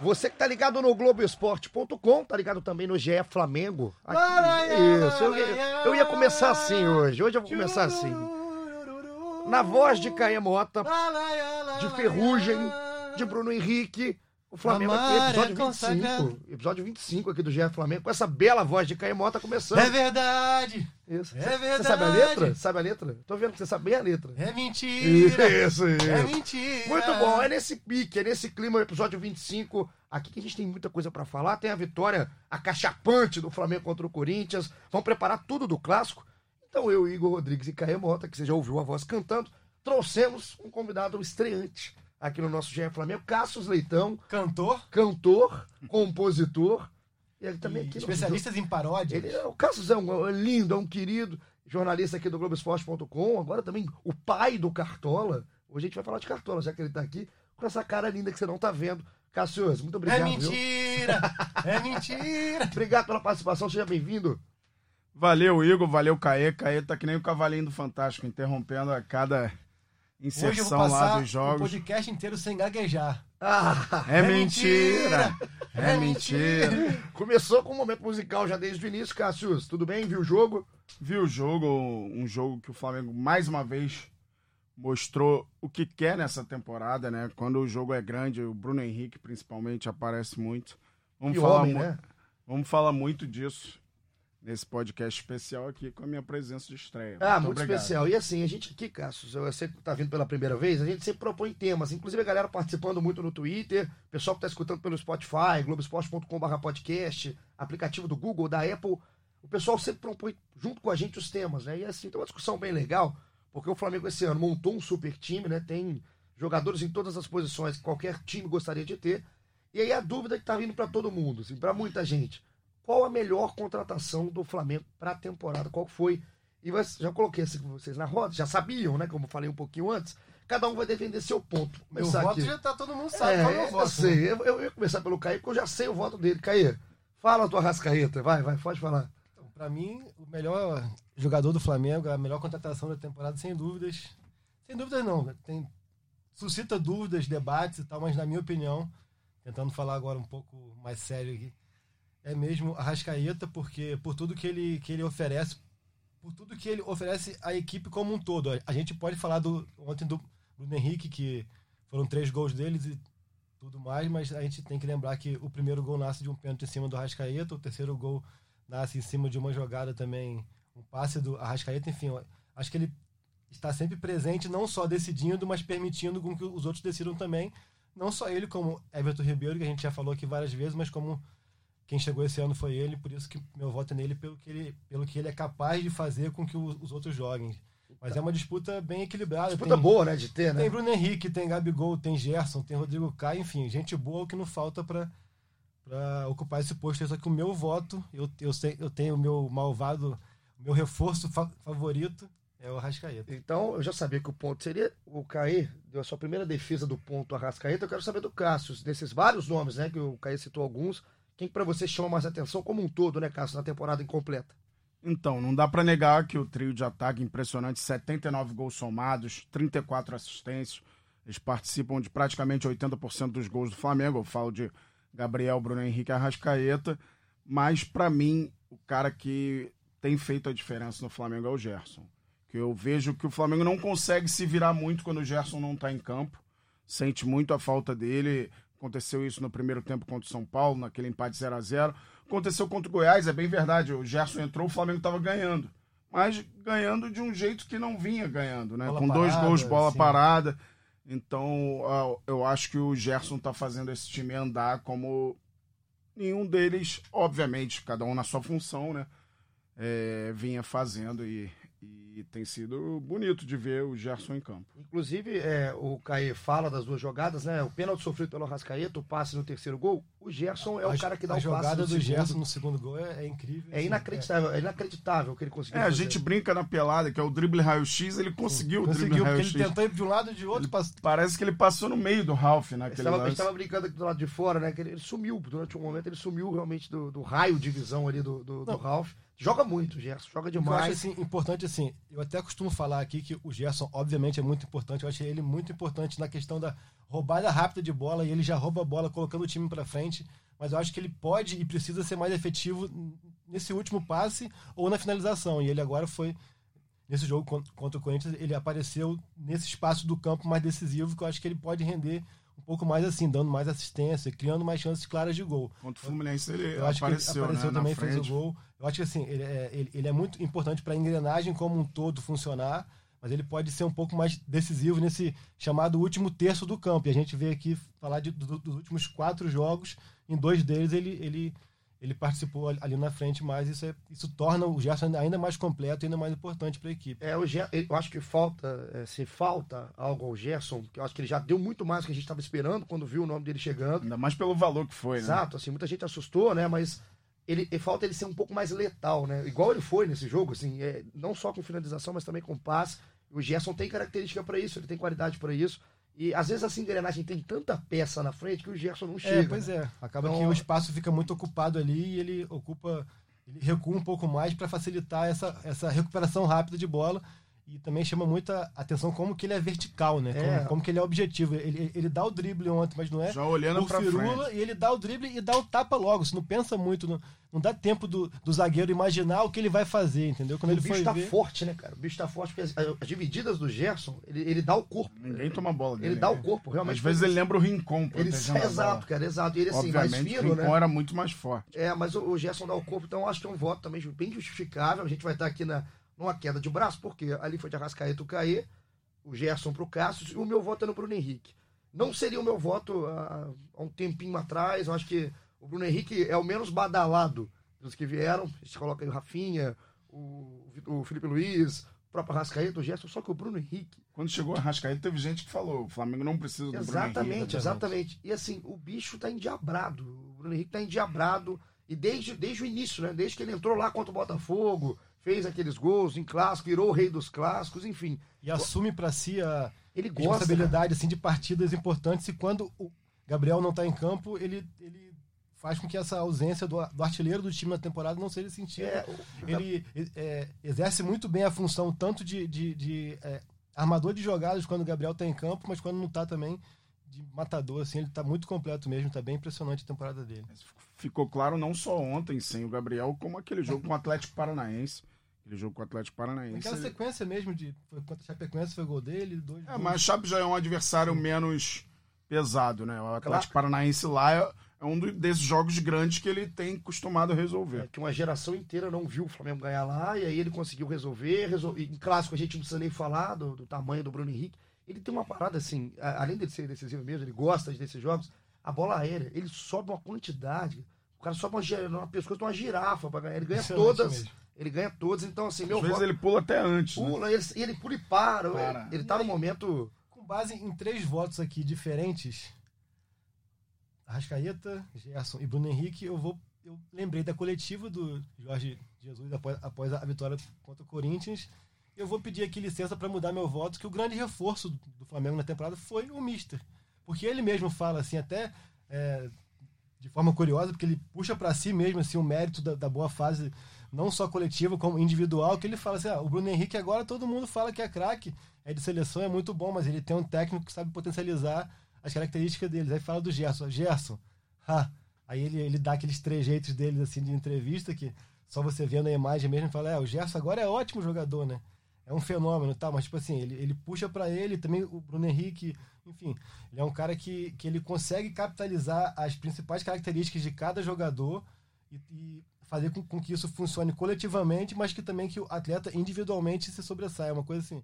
Você que tá ligado no Globoesporte.com, tá ligado também no GE Flamengo. Aqui, isso, eu, ia- eu ia começar assim hoje. Hoje eu vou começar assim. Na voz de Caê Mota, de Ferrugem, de Bruno Henrique. O Flamengo aqui, é episódio consagrado. 25. Episódio 25 aqui do GE Flamengo, com essa bela voz de Caê Mota começando. É verdade! Isso. é Você- Você verdade. sabe a letra? Sabe a letra? Tô vendo que você sabe bem a letra. É mentira! Isso, isso. É mentira! Muito bom, é nesse pique, é nesse clima, o episódio 25. Aqui que a gente tem muita coisa pra falar. Tem a vitória acachapante do Flamengo contra o Corinthians. Vamos preparar tudo do clássico. Então eu, Igor Rodrigues e Caê Mota, que você já ouviu a voz cantando, trouxemos um convidado estreante aqui no nosso GE Flamengo, Cassius Leitão, Cantor, cantor, compositor. E ele também aqui. especialistas em paródias. Ele, é- o Cassius é um, é lindo, é um querido jornalista aqui do Globoesporte.com, agora também o pai do Cartola. Hoje a gente vai falar de Cartola, já que ele tá aqui, com essa cara linda que você não tá vendo. Cassius, muito obrigado. É viu? mentira! É mentira! Obrigado pela participação, seja bem-vindo. Valeu, Igor, valeu, Caê. Caê tá que nem o cavalinho do Fantástico, interrompendo a cada Hoje eu vou inserção lá passar dos o jogos. podcast inteiro sem gaguejar. Ah, É, É mentira! mentira! É mentira! começou com um momento musical já desde o início, Cassius. Tudo bem? Viu o jogo? Vi o jogo, um jogo que o Flamengo mais uma vez mostrou o que quer nessa temporada, né? Quando o jogo é grande, o Bruno Henrique principalmente aparece muito. Vamos Que falar homem, mu- né? Vamos falar muito disso nesse podcast especial aqui com a minha presença de estreia. Ah, muito obrigado. especial. E assim, a gente aqui, Cassius, eu sei que tá vindo pela primeira vez, a gente sempre propõe temas. Inclusive a galera participando muito no Twitter, pessoal que tá escutando pelo Spotify, globoesporte.com.br podcast, aplicativo do Google, da Apple. O pessoal sempre propõe junto com a gente os temas, né? E assim, tem uma discussão bem legal, porque o Flamengo esse ano montou um super time, né? Tem jogadores em todas as posições que qualquer time gostaria de ter. E aí a dúvida que tá vindo para todo mundo, assim, para muita gente. Qual a melhor contratação do Flamengo para a temporada? Qual foi? E já coloquei assim com vocês na roda, já sabiam, né? Como eu falei um pouquinho antes. Cada um vai defender seu ponto. Meu voto aqui. já tá, todo mundo sabe é, qual é o eu voto. sei. né? Eu, eu ia começar pelo Caí, porque eu já sei o voto dele. Caí, fala a tua rascaeta. Vai, vai, pode falar. Então, Pra mim, o melhor jogador do Flamengo, a melhor contratação da temporada, sem dúvidas. Sem dúvidas não. Tem, suscita dúvidas, debates e tal, mas na minha opinião, tentando falar agora um pouco mais sério aqui, é mesmo a Rascaeta, porque por tudo que ele, que ele oferece, por tudo que ele oferece à equipe como um todo. A gente pode falar do ontem do Bruno Henrique, que foram três gols deles e tudo mais, mas a gente tem que lembrar que o primeiro gol nasce de um pênalti em cima do Rascaeta, o terceiro gol nasce em cima de uma jogada também, um passe do Arrascaeta, enfim, acho que ele está sempre presente, não só decidindo, mas permitindo com que os outros decidam também, não só ele, como Everton Ribeiro, que a gente já falou aqui várias vezes, mas como quem chegou esse ano foi ele, por isso que meu voto é nele, pelo que ele, pelo que ele é capaz de fazer com que os, os outros joguem. Mas é uma disputa bem equilibrada. Disputa tem- boa, né? De ter, né? tem Bruno Henrique, tem Gabigol, tem Gerson, tem Rodrigo Caio, enfim, gente boa que não falta pra ocupar esse posto. Só que o meu voto, eu, eu, sei, eu tenho o meu malvado, o meu reforço fa- favorito é o Arrascaeta. Então, eu já sabia que o ponto seria. O Caí deu a sua primeira defesa do ponto Arrascaeta. Eu quero saber do Cassius, desses vários nomes, né? Que o Caí citou alguns. Quem que pra você chama mais atenção como um todo, né, Cassius, na temporada incompleta? Então, não dá pra negar que o trio de ataque impressionante, 79 gols somados, 34 assistências. Eles participam de praticamente 80% dos gols do Flamengo. Eu falo de Gabriel, Bruno Henrique Arrascaeta. Mas, pra mim, o cara que tem feito a diferença no Flamengo é o Gerson. Que eu vejo que o Flamengo não consegue se virar muito quando o Gerson não tá em campo. Sente muito a falta dele. Aconteceu isso no primeiro tempo contra o São Paulo, naquele empate 0 a 0 Aconteceu contra o Goiás, é bem verdade. O Gerson entrou, o Flamengo estava ganhando. Mas ganhando de um jeito que não vinha ganhando, né? Bola Com dois parada, gols, bola sim. parada. Então, eu acho que o Gerson tá fazendo esse time andar como nenhum deles, obviamente, cada um na sua função, né? é, vinha fazendo. E, e tem sido bonito de ver o Gerson em campo. Inclusive, é, o Caê fala das duas jogadas, né? O pênalti sofrido pelo Rascaeta, o passe no terceiro gol. O Gerson é o A- cara que dá a o passe jogada no do segundo. Gerson no segundo gol é, é incrível. É assim, inacreditável, é inacreditável o que ele conseguiu É, a fazer. gente brinca na pelada, que é o drible raio-x, ele conseguiu o drible Conseguiu, porque ele raio-x. tentou ir de um lado e de outro. pass- Parece que ele passou no meio do Ralph A gente naquele tava, a gente lance. tava brincando aqui do lado de fora, né? Que ele, ele sumiu, durante um momento ele sumiu realmente do, do raio de visão ali do, do, do. Ralph. Joga muito, Gerson, joga que eu acho demais. assim, importante assim, eu até costumo falar aqui que o Gerson, obviamente, é muito importante. Eu acho ele muito importante na questão da roubada rápida de bola e ele já rouba a bola colocando o time para frente. Mas eu acho que ele pode e precisa ser mais efetivo nesse último passe ou na finalização. E ele agora foi nesse jogo con- contra o Corinthians, ele apareceu nesse espaço do campo mais decisivo que eu acho que ele pode render um pouco mais assim, dando mais assistência, criando mais chances claras de gol. Contra o Fluminense ele Eu acho apareceu, que ele apareceu né, também, na fez o gol. Eu acho que assim, ele é, ele, ele é muito importante para a engrenagem como um todo funcionar, mas ele pode ser um pouco mais decisivo nesse chamado último terço do campo. E a gente vê aqui falar de- do- dos últimos quatro jogos, em dois deles ele, ele, ele participou ali- na frente, mas isso, é- isso torna o Gerson ainda mais completo e ainda mais importante para a equipe. É, o Ger- eu acho que falta, é, se falta algo ao Gerson, que eu acho que ele já deu muito mais do que a gente estava esperando quando viu o nome dele chegando. Ainda mais pelo valor que foi, né? Exato, assim, muita gente assustou, né? Mas ele, ele- falta ele ser um pouco mais letal, né? Igual ele foi nesse jogo, assim, é, não só com finalização, mas também com passe. O Gerson tem característica para isso, ele tem qualidade para isso. E às vezes essa engrenagem tem tanta peça na frente que o Gerson não chega. É, pois né? é. Acaba Então, que o espaço fica muito ocupado ali e ele ocupa, ele recua um pouco mais para facilitar essa, essa recuperação rápida de bola. E também chama muita atenção como que ele é vertical, né? É. Como, como que ele é objetivo. Ele, ele dá o drible ontem, mas não é Já olhando pra firula, frente. e ele dá o drible e dá o tapa logo. Você não pensa muito, não, não dá tempo do, do zagueiro imaginar o que ele vai fazer, entendeu? Quando o ele bicho foi tá ver... forte, né, cara? O bicho tá forte, porque as, as divididas do Gerson, ele, ele dá o corpo. Ninguém toma bola dele. Ele dá o né? corpo, realmente. Às vezes ele lembra o Rincon Ele, exato, cara, exato. E ele assim, mais Obviamente, fino, o né? Rincon era muito mais forte. É, mas o, o Gerson dá o corpo, então eu acho que é um voto também bem justificável. A gente vai estar aqui na, numa queda de braço, porque ali foi de Arrascaeta o Caê, o Gerson pro Cássio, e o meu voto é no Bruno Henrique. Não seria o meu voto há, há um tempinho atrás, eu acho que o Bruno Henrique é o menos badalado dos que vieram. A gente coloca aí o Rafinha, o, o Felipe Luiz, o próprio Arrascaeta, o Gerson, só que o Bruno Henrique Quando chegou a Rascaeta, teve gente que falou: o Flamengo não precisa do Bruno Exatamente, Henrique. exatamente. E assim, o bicho tá endiabrado. O Bruno Henrique tá endiabrado. E desde, desde o início, né? Desde que ele entrou lá contra o Botafogo, fez aqueles gols em clássico, virou o rei dos clássicos, enfim. E assume para si a Ele gosta. responsabilidade assim, de partidas importantes e quando o Gabriel não está em campo, ele, ele faz com que essa ausência do, do artilheiro do time na temporada não seja sentida. É, o- Ele é, exerce muito bem a função tanto de, de, de, é, armador de jogadas quando o Gabriel está em campo, mas quando não está também de matador, assim, ele está muito completo mesmo, está bem impressionante a temporada dele. Ficou claro não só ontem sem o Gabriel, como aquele jogo com o Atlético Paranaense. Aquele jogo com o Atlético Paranaense. Aquela sequência mesmo de foi contra a Chapecoense foi gol dele, dois É, gols. mas a Chape já é um adversário menos pesado, né? O Atlético Paranaense lá é, é um do- desses jogos grandes que ele tem costumado resolver. é, que uma geração inteira não viu o Flamengo ganhar lá, e aí ele conseguiu resolver. resol- e Em clássico a gente não precisa nem falar do, do tamanho do Bruno Henrique. Ele tem uma parada assim, a- além de ser decisivo mesmo, ele gosta desses jogos, a bola aérea, ele sobe uma quantidade. O cara sobe uma, uma pescoço de uma girafa pra ganhar. Ele ganha todas. mesmo. Ele ganha todas, então assim, meu Às vezes voto ele pula até antes. né? pula, ele, ele pula e para. Para. Ele, ele tá no momento. Com base em três votos aqui diferentes, Arrascaeta, Gerson e Bruno Henrique, eu vou. Eu lembrei da coletiva do Jorge Jesus após, após a vitória contra o Corinthians. Eu vou pedir aqui licença para mudar meu voto, que o grande reforço do Flamengo na temporada foi o Mister. Porque ele mesmo fala assim, até é, de forma curiosa, porque ele puxa para si mesmo assim, o mérito da, da boa fase, não só coletiva, como individual, que ele fala assim: ah, o Bruno Henrique agora todo mundo fala que é craque, é de seleção, é muito bom, mas ele tem um técnico que sabe potencializar as características deles. Aí fala do Gerson: Gerson, ha. Aí ele, ele dá aqueles trejeitos deles assim de entrevista que só você vendo a imagem mesmo fala: é, o Gerson agora é ótimo jogador, né? É um fenômeno, tá? Mas, tipo assim, ele, ele puxa para ele também o Bruno Henrique, enfim, ele é um cara que, que ele consegue capitalizar as principais características de cada jogador e, e fazer com, com que isso funcione coletivamente, mas que também que o atleta individualmente se sobressaia. É uma coisa assim,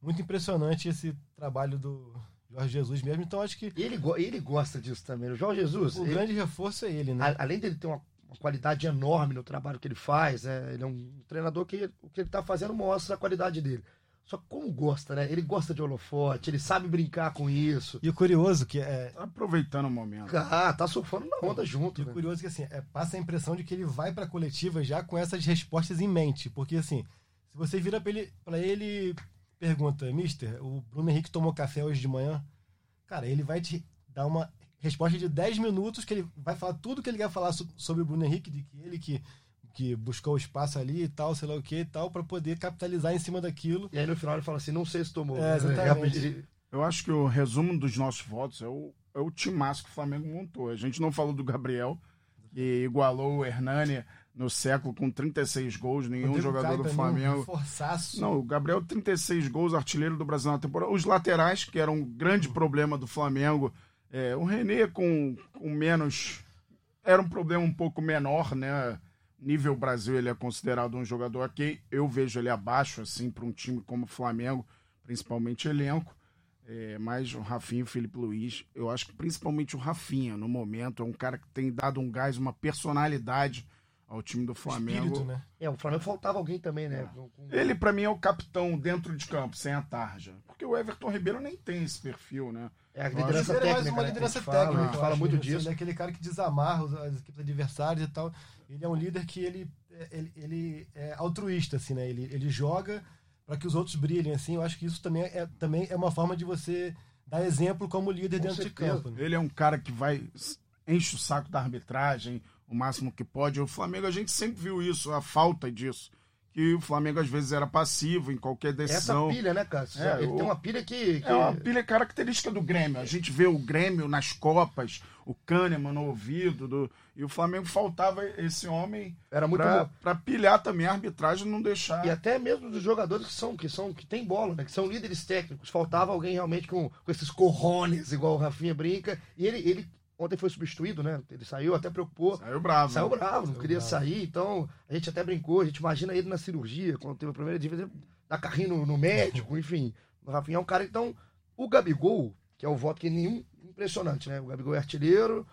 muito impressionante esse trabalho do Jorge Jesus mesmo. Então, acho que Ele, ele gosta disso também. O Jorge Jesus, o ele- grande reforço é ele, né? além dele ter uma, uma qualidade enorme no trabalho que ele faz. Né? Ele é um treinador que o que ele está fazendo mostra a qualidade dele. Só que como gosta, né? Ele gosta de holofote, ele sabe brincar com isso. E o curioso que é. Tá aproveitando o momento. Ah, tá surfando na onda junto. E o né? curioso que assim, é, passa a impressão de que ele vai pra coletiva já com essas respostas em mente. Porque assim, se você vira pra ele, pra ele pergunta, Mister, o Bruno Henrique tomou café hoje de manhã? Cara, ele vai te dar uma resposta de 10 minutos que ele vai falar tudo que ele quer falar so- sobre o Bruno Henrique, de que ele que, que buscou espaço ali e tal, sei lá o que e tal, pra poder capitalizar em cima daquilo. E aí no final ele fala assim: não sei se tomou. É, exatamente. Eu acho que o resumo dos nossos votos é o, é o timaço que o Flamengo montou. A gente não falou do Gabriel, que igualou o Hernani no século com 36 gols, nenhum jogador do também, Flamengo. Um. Não, o Gabriel 36 gols, artilheiro do Brasil na temporada. Os laterais, que eram um grande problema do Flamengo. É, o René com, com menos. Era um problema um pouco menor, né? Nível Brasil, ele é considerado um jogador ok. Eu vejo ele abaixo, assim, para um time como o Flamengo, principalmente elenco. É, mas o Rafinha e o Felipe Luiz, eu acho que principalmente o Rafinha, no momento, é um cara que tem dado um gás, uma personalidade ao time do Flamengo. Espírito, né? É, o Flamengo faltava alguém também, né? Com- Ele, pra mim, é o capitão dentro de campo, sem a tarja. Porque o Everton Ribeiro nem tem esse perfil, né? É a Ele liderança é mais técnica. uma né, que a liderança gente fala, técnica. a gente fala acho, muito né? disso. Ele é aquele cara que desamarra os- as equipes adversárias e tal. Ele é um líder que ele, ele, ele é altruísta, assim, né? Ele, ele joga para que os outros brilhem, assim. Eu acho que isso também é, também é uma forma de você dar exemplo como líder Com dentro certeza. de campo. né? Ele é um cara que vai enche o saco da arbitragem o máximo que pode. O Flamengo, a gente sempre viu isso, a falta disso. Que o Flamengo às vezes era passivo em qualquer Essa decisão. pilha, né, Cássio? É, ele o- tem uma pilha que. que- É uma pilha característica do Grêmio. A gente vê o Grêmio nas Copas, o Kahneman no ouvido, do... e o Flamengo faltava esse homem Era muito pra pilhar também a arbitragem não deixar. E até mesmo dos jogadores que são, que são, que tem bola, né? Que são líderes técnicos. Faltava alguém realmente com, com esses corrones, igual o Rafinha brinca. E ele, ele ontem foi substituído, né? Ele saiu, até preocupou. Saiu bravo. Saiu né? bravo, não Saiu queria bravo. sair, então a gente até brincou, a gente imagina ele na cirurgia, quando teve a primeira dívida, dar carrinho no, no médico, enfim. O Rafinha é um cara, então, o Gabigol, que é o voto que nenhum impressionante, né? O Gabigol é artilheiro,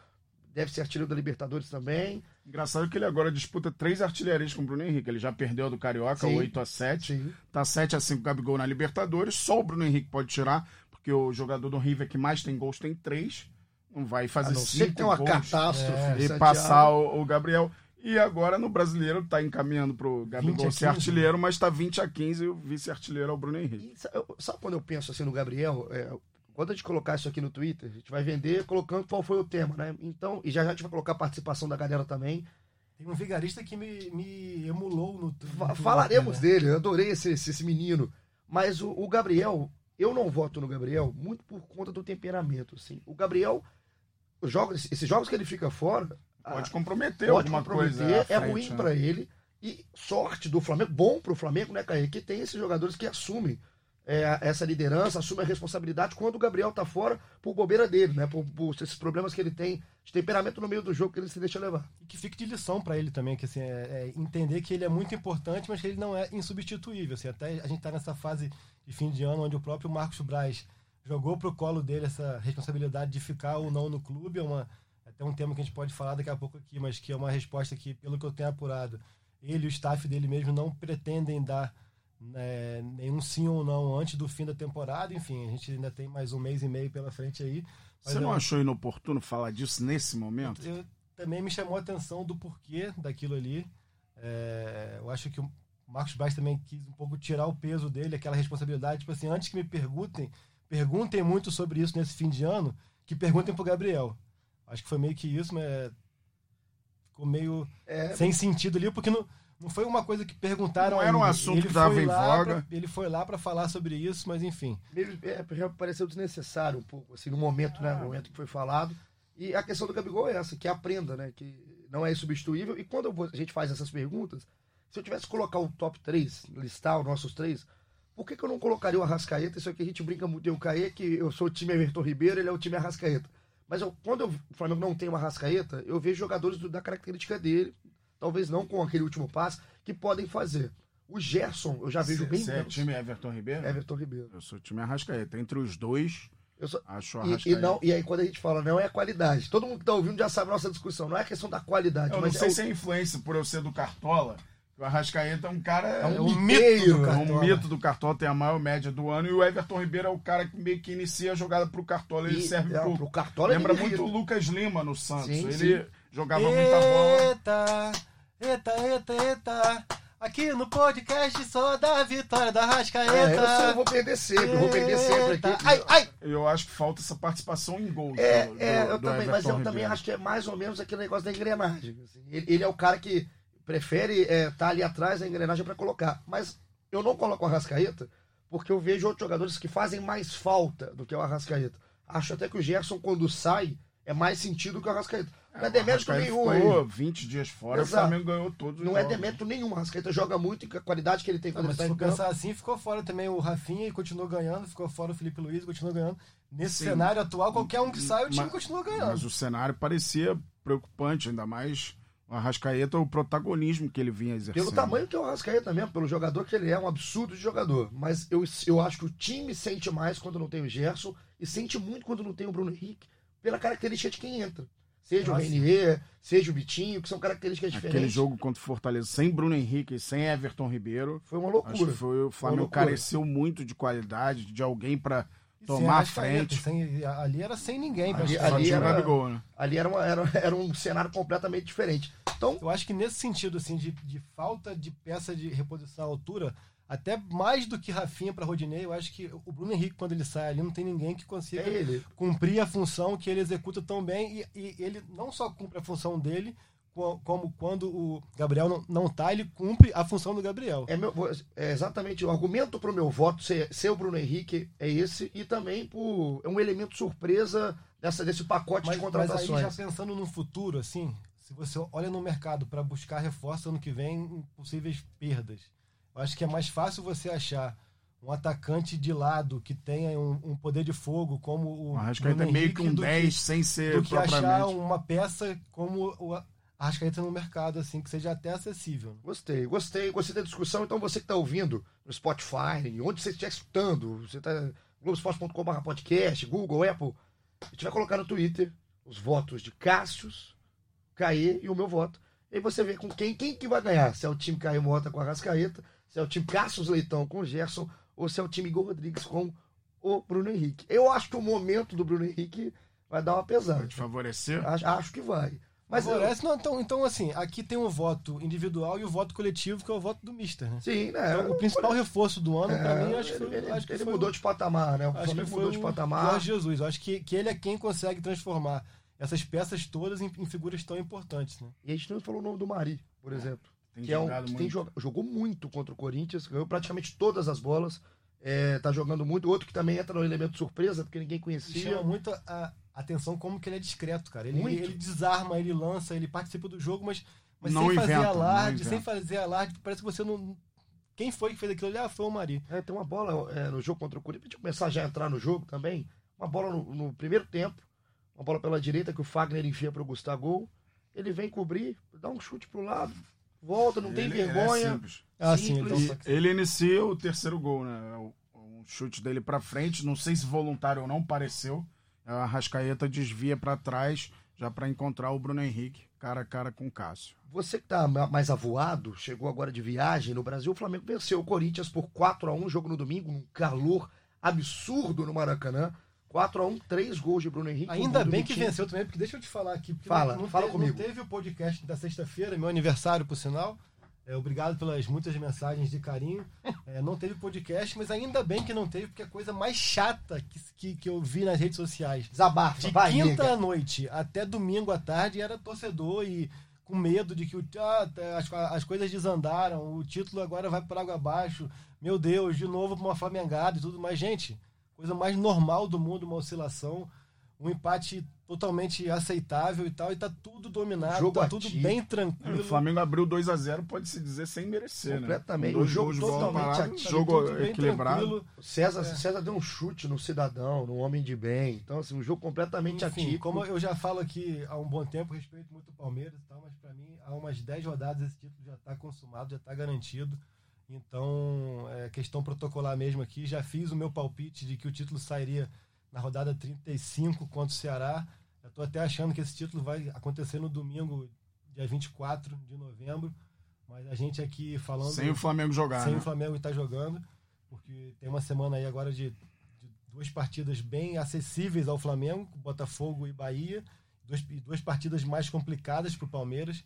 deve ser artilheiro da Libertadores também. Engraçado que ele agora disputa três artilharias com o Bruno Henrique. Ele já perdeu a do Carioca, Sim. 8 a 7 Sim. Tá 7 a 5 Gabigol na Libertadores. Só o Bruno Henrique pode tirar, porque o jogador do River que mais tem gols tem três. Não vai A fazer não ser que cinco tem uma gols catástrofe. É, e Santiago. passar o, o Gabriel. E agora no brasileiro tá encaminhando pro 20 a Gabigol 15, ser artilheiro, mas tá 20 a 15 e o vice-artilheiro é o Bruno Henrique. E sabe quando eu penso assim no Gabriel? É, quando a gente colocar isso aqui no Twitter, a gente vai vender colocando qual foi o tema, né? Então, e já já a gente vai colocar a participação da galera também. Tem um vigarista que me, me emulou no, no falaremos né? dele, eu adorei esse, esse, esse menino. Mas o, o Gabriel, eu não voto no Gabriel muito por conta do temperamento. Assim. O Gabriel, jogos, esses jogos que ele fica fora, Pode ah, comprometer pode alguma comprometer, coisa. é frente, ruim né? pra ele. E sorte do Flamengo, bom pro Flamengo, né, Caí? Que tem esses jogadores que assumem é, essa liderança, assumem a responsabilidade quando o Gabriel tá fora por bobeira dele, né? Por, por esses problemas que ele tem de temperamento no meio do jogo que ele se deixa levar. E que fique de lição para ele também, que assim, é, é entender que ele é muito importante, mas que ele não é insubstituível. Assim, até a gente está nessa fase de fim de ano onde o próprio Marcos Braz jogou pro colo dele essa responsabilidade de ficar ou não no clube. É uma, até um tema que a gente pode falar daqui a pouco aqui, mas que é uma resposta que, pelo que eu tenho apurado, ele e o staff dele mesmo não pretendem dar né, nenhum sim ou não antes do fim da temporada. Enfim, a gente ainda tem mais um mês e meio pela frente aí. Você não eu- achou inoportuno falar disso nesse momento? eu, também me chamou a atenção do porquê daquilo ali. É, eu acho que o Marcos Braz também quis um pouco tirar o peso dele, aquela responsabilidade. Tipo assim, antes que me perguntem, perguntem muito sobre isso nesse fim de ano, que perguntem pro Gabriel. Acho que foi meio que isso, mas ficou meio É, sem sentido ali, porque não, não foi uma coisa que perguntaram. Não era um assunto Ele que tava foi em lá voga. pra- ele foi lá para falar sobre isso, mas enfim. meio, é, pareceu desnecessário um pouco, assim, no momento, né? No momento que foi falado. E a questão do Gabigol é essa, que aprenda, né? Que não é insubstituível. E quando vou- a gente faz essas perguntas, se eu tivesse que colocar o top 3, listar os nossos três, por que, que eu não colocaria o Arrascaeta? Isso aqui a gente brinca muito, eu caí, que eu sou o time Everton Ribeiro, ele é o time Arrascaeta. Mas eu- quando eu- o Flamengo não tem o Arrascaeta, eu vejo jogadores do- da característica dele, talvez não com aquele último passe, que podem fazer. O Gerson, eu já vejo bem Você é menos. time Everton Ribeiro? Everton Ribeiro. Eu sou time Arrascaeta. Entre os dois, Eu só- Acho o E, e, Arrascaeta. não, e aí quando a gente fala, não é a qualidade. Todo mundo que tá ouvindo já sabe a nossa discussão. Não é questão da qualidade, Eu não sei é, o- se é influência por eu ser do Cartola. O Arrascaeta é um cara. é um, É um mito do do cara. É um mito do Cartola, tem a maior média do ano, e o Everton Ribeiro é o cara que meio que inicia a jogada pro Cartola, ele E- serve é, pro... pro Cartola Lembra ele muito o. Lucas Lima no Santos, Sim, ele sim. jogava muita bola. Eita, eita, eita, eita. Aqui no podcast só da vitória da Rascaeta. É, eu, sei, eu vou perder sempre, eu vou perder sempre Eita. aqui. Ai, ai. Eu acho que falta essa participação em gols. É, do, é, do- eu do também, mas eu Everton também Ribeiro. acho que é mais ou menos aquele negócio da engrenagem. assim. Ele, ele é o cara que prefere estar ali atrás da engrenagem para colocar. Mas eu não coloco o Arrascaeta porque eu vejo outros jogadores que fazem mais falta do que o Arrascaeta. Acho até que o Gerson, quando sai, é mais sentido que o Arrascaeta. Não é o demérito nenhum aí. ficou 20 dias fora, Exato. o Flamengo ganhou todos os Não é jogos. demérito nenhum. O Arrascaeta joga muito e a qualidade que ele tem Não, quando mas ele se está for pensar assim, ficou fora também o Rafinha e continuou ganhando, ficou fora o Felipe Luiz e continuou ganhando. Nesse Sim. cenário atual, qualquer um que sai, o time Mas- continua ganhando. Mas o cenário parecia preocupante, ainda mais o Arrascaeta, o protagonismo que ele vinha exercendo. Pelo tamanho que é o Arrascaeta mesmo, pelo jogador que ele é, um absurdo de jogador. Mas eu, eu acho que o time sente mais quando não tem o Gerson e sente muito quando não tem o Bruno Henrique, pela característica de quem entra. Seja Nossa. o Renier, seja o Vitinho, que são características Aquele diferentes. jogo contra o Fortaleza sem Bruno Henrique e sem Everton Ribeiro. Foi uma loucura. foi, o Flamengo careceu muito de qualidade, de alguém pra sem tomar a frente. sem- ali era sem ninguém. Ali- ali era- Gabigol, né? Ali era, uma- era, era um cenário completamente diferente. Então, Eu acho que nesse sentido, assim, de, de falta de peça de reposição à altura, até mais do que Rafinha para Rodinei, eu acho que o Bruno Henrique, quando ele sai ali, não tem ninguém que consiga é ele. cumprir a função que ele executa tão bem. E, e ele não só cumpre a função dele, como quando o Gabriel não, não tá, ele cumpre a função do Gabriel. É, meu, é exatamente o argumento para o meu voto ser, ser o Bruno Henrique é esse e também por é um elemento surpresa dessa, desse pacote Mas, de mas contratações. aí, já pensando no futuro, assim, se você olha no mercado para buscar reforço ano que vem, em possíveis perdas, eu acho que é mais fácil você achar um atacante de lado que tenha um, um poder de fogo, como o Arrascaeta é meio que um do 10 sem ser do que achar propriamente. uma peça como o Arrascaeta no mercado, assim, que seja até acessível. Gostei, gostei, gostei da discussão. Então você que está ouvindo no Spotify, onde você estiver escutando, você está globoesporte.com.br podcast, Google, Apple, a gente vai colocar no Twitter os votos de Cássius, Caê e o meu voto. E aí você vê com quem, quem que vai ganhar. Se é o time Caê Mota com a Rascaeta, se é o time Cássius Leitão com o Gerson, ou se é o time Igor Rodrigues com o Bruno Henrique. Eu acho que o momento do Bruno Henrique vai dar uma pesada. Vai te favorecer. Acho, acho que vai. Mas eu- Favorece, não, então, então, assim, aqui tem o voto individual e o voto coletivo, que é o voto do Mister, né? sim, né? Então, o principal reforço do ano, pra É, mim, acho que foi, ele, acho que ele foi mudou de patamar, né? O Acho que Flamengo foi mudou de patamar. Jorge Jesus. Eu acho que, que ele é quem consegue transformar essas peças todas em, em figuras tão importantes, né? E a gente não falou o nome do Mari, por exemplo. Tem que é um, jogado que muito. tem jog- jogou muito contra o Corinthians, ganhou praticamente todas as bolas. É, tá jogando muito. Outro que também entra no elemento surpresa, porque ninguém conhecia. chama muito a atenção como que ele é discreto, cara. Ele, ele desarma, ele lança, ele participa do jogo, mas, mas Não sem fazer inventa, não alarde, sem fazer alarde, parece que você não. Quem foi que fez aquilo ali? Ah, foi o Mari. É, tem uma bola é, no jogo contra o Corinthians, pra gente começar já a entrar no jogo também. Uma bola no, no primeiro tempo, uma bola pela direita que o Fagner enfia pro Gustavo. Ele vem cobrir, dá um chute pro lado, volta, não tem Ele- ele é vergonha. simples. Ah, sim, Simples. então. E ele inicia o terceiro gol, né? O, um chute dele pra frente, não sei se voluntário ou não, pareceu. A Rascaeta desvia pra trás, já pra encontrar o Bruno Henrique, cara a cara com o Cássio. Você que tá ma- mais avoado, chegou agora de viagem no Brasil, o Flamengo venceu o Corinthians por 4 a 1 jogo no domingo, num calor absurdo no Maracanã. 4 a 1 três gols de Bruno Henrique. um Ainda bem que venceu também, porque deixa eu te falar aqui. porque Fala, não, não fala teve, comigo. Não teve o podcast da sexta-feira, meu aniversário, por sinal. É, obrigado pelas muitas mensagens de carinho. É, não teve podcast, mas ainda bem que não teve, porque a coisa mais chata que, que, que eu vi nas redes sociais Desabafa, de vai, quinta à noite até domingo à tarde era torcedor e com medo de que o, ah, as, as coisas desandaram, o título agora vai por água abaixo. Meu Deus, de novo uma Flamengada e tudo mais. Gente, coisa mais normal do mundo, uma oscilação, um empate totalmente aceitável e tal, e tá tudo dominado, Jogo tá tudo bem O tranquilo. Flamengo abriu 2 a 0 pode-se dizer sem merecer, Completamente. né? Com dois O jogo totalmente parada, ativo, jogo equilibrado. César, É. César deu um chute no cidadão, no homem de bem. Então, assim, um jogo completamente Enfim, atípico. como eu já falo aqui há um bom tempo, respeito muito o Palmeiras e tal, mas para mim, há umas 10 rodadas esse título já está consumado, já está garantido. Então, é questão protocolar mesmo aqui. Já fiz o meu palpite de que o título sairia na rodada 35 contra o Ceará. Eu tô até achando que esse título vai acontecer no domingo, dia 24 de novembro. Mas a gente aqui falando. Sem o Flamengo jogar. Sem né? o Flamengo estar jogando. Porque tem uma semana aí agora de, de duas partidas bem acessíveis ao Flamengo, Botafogo e Bahia. Duas, duas partidas mais complicadas para o Palmeiras.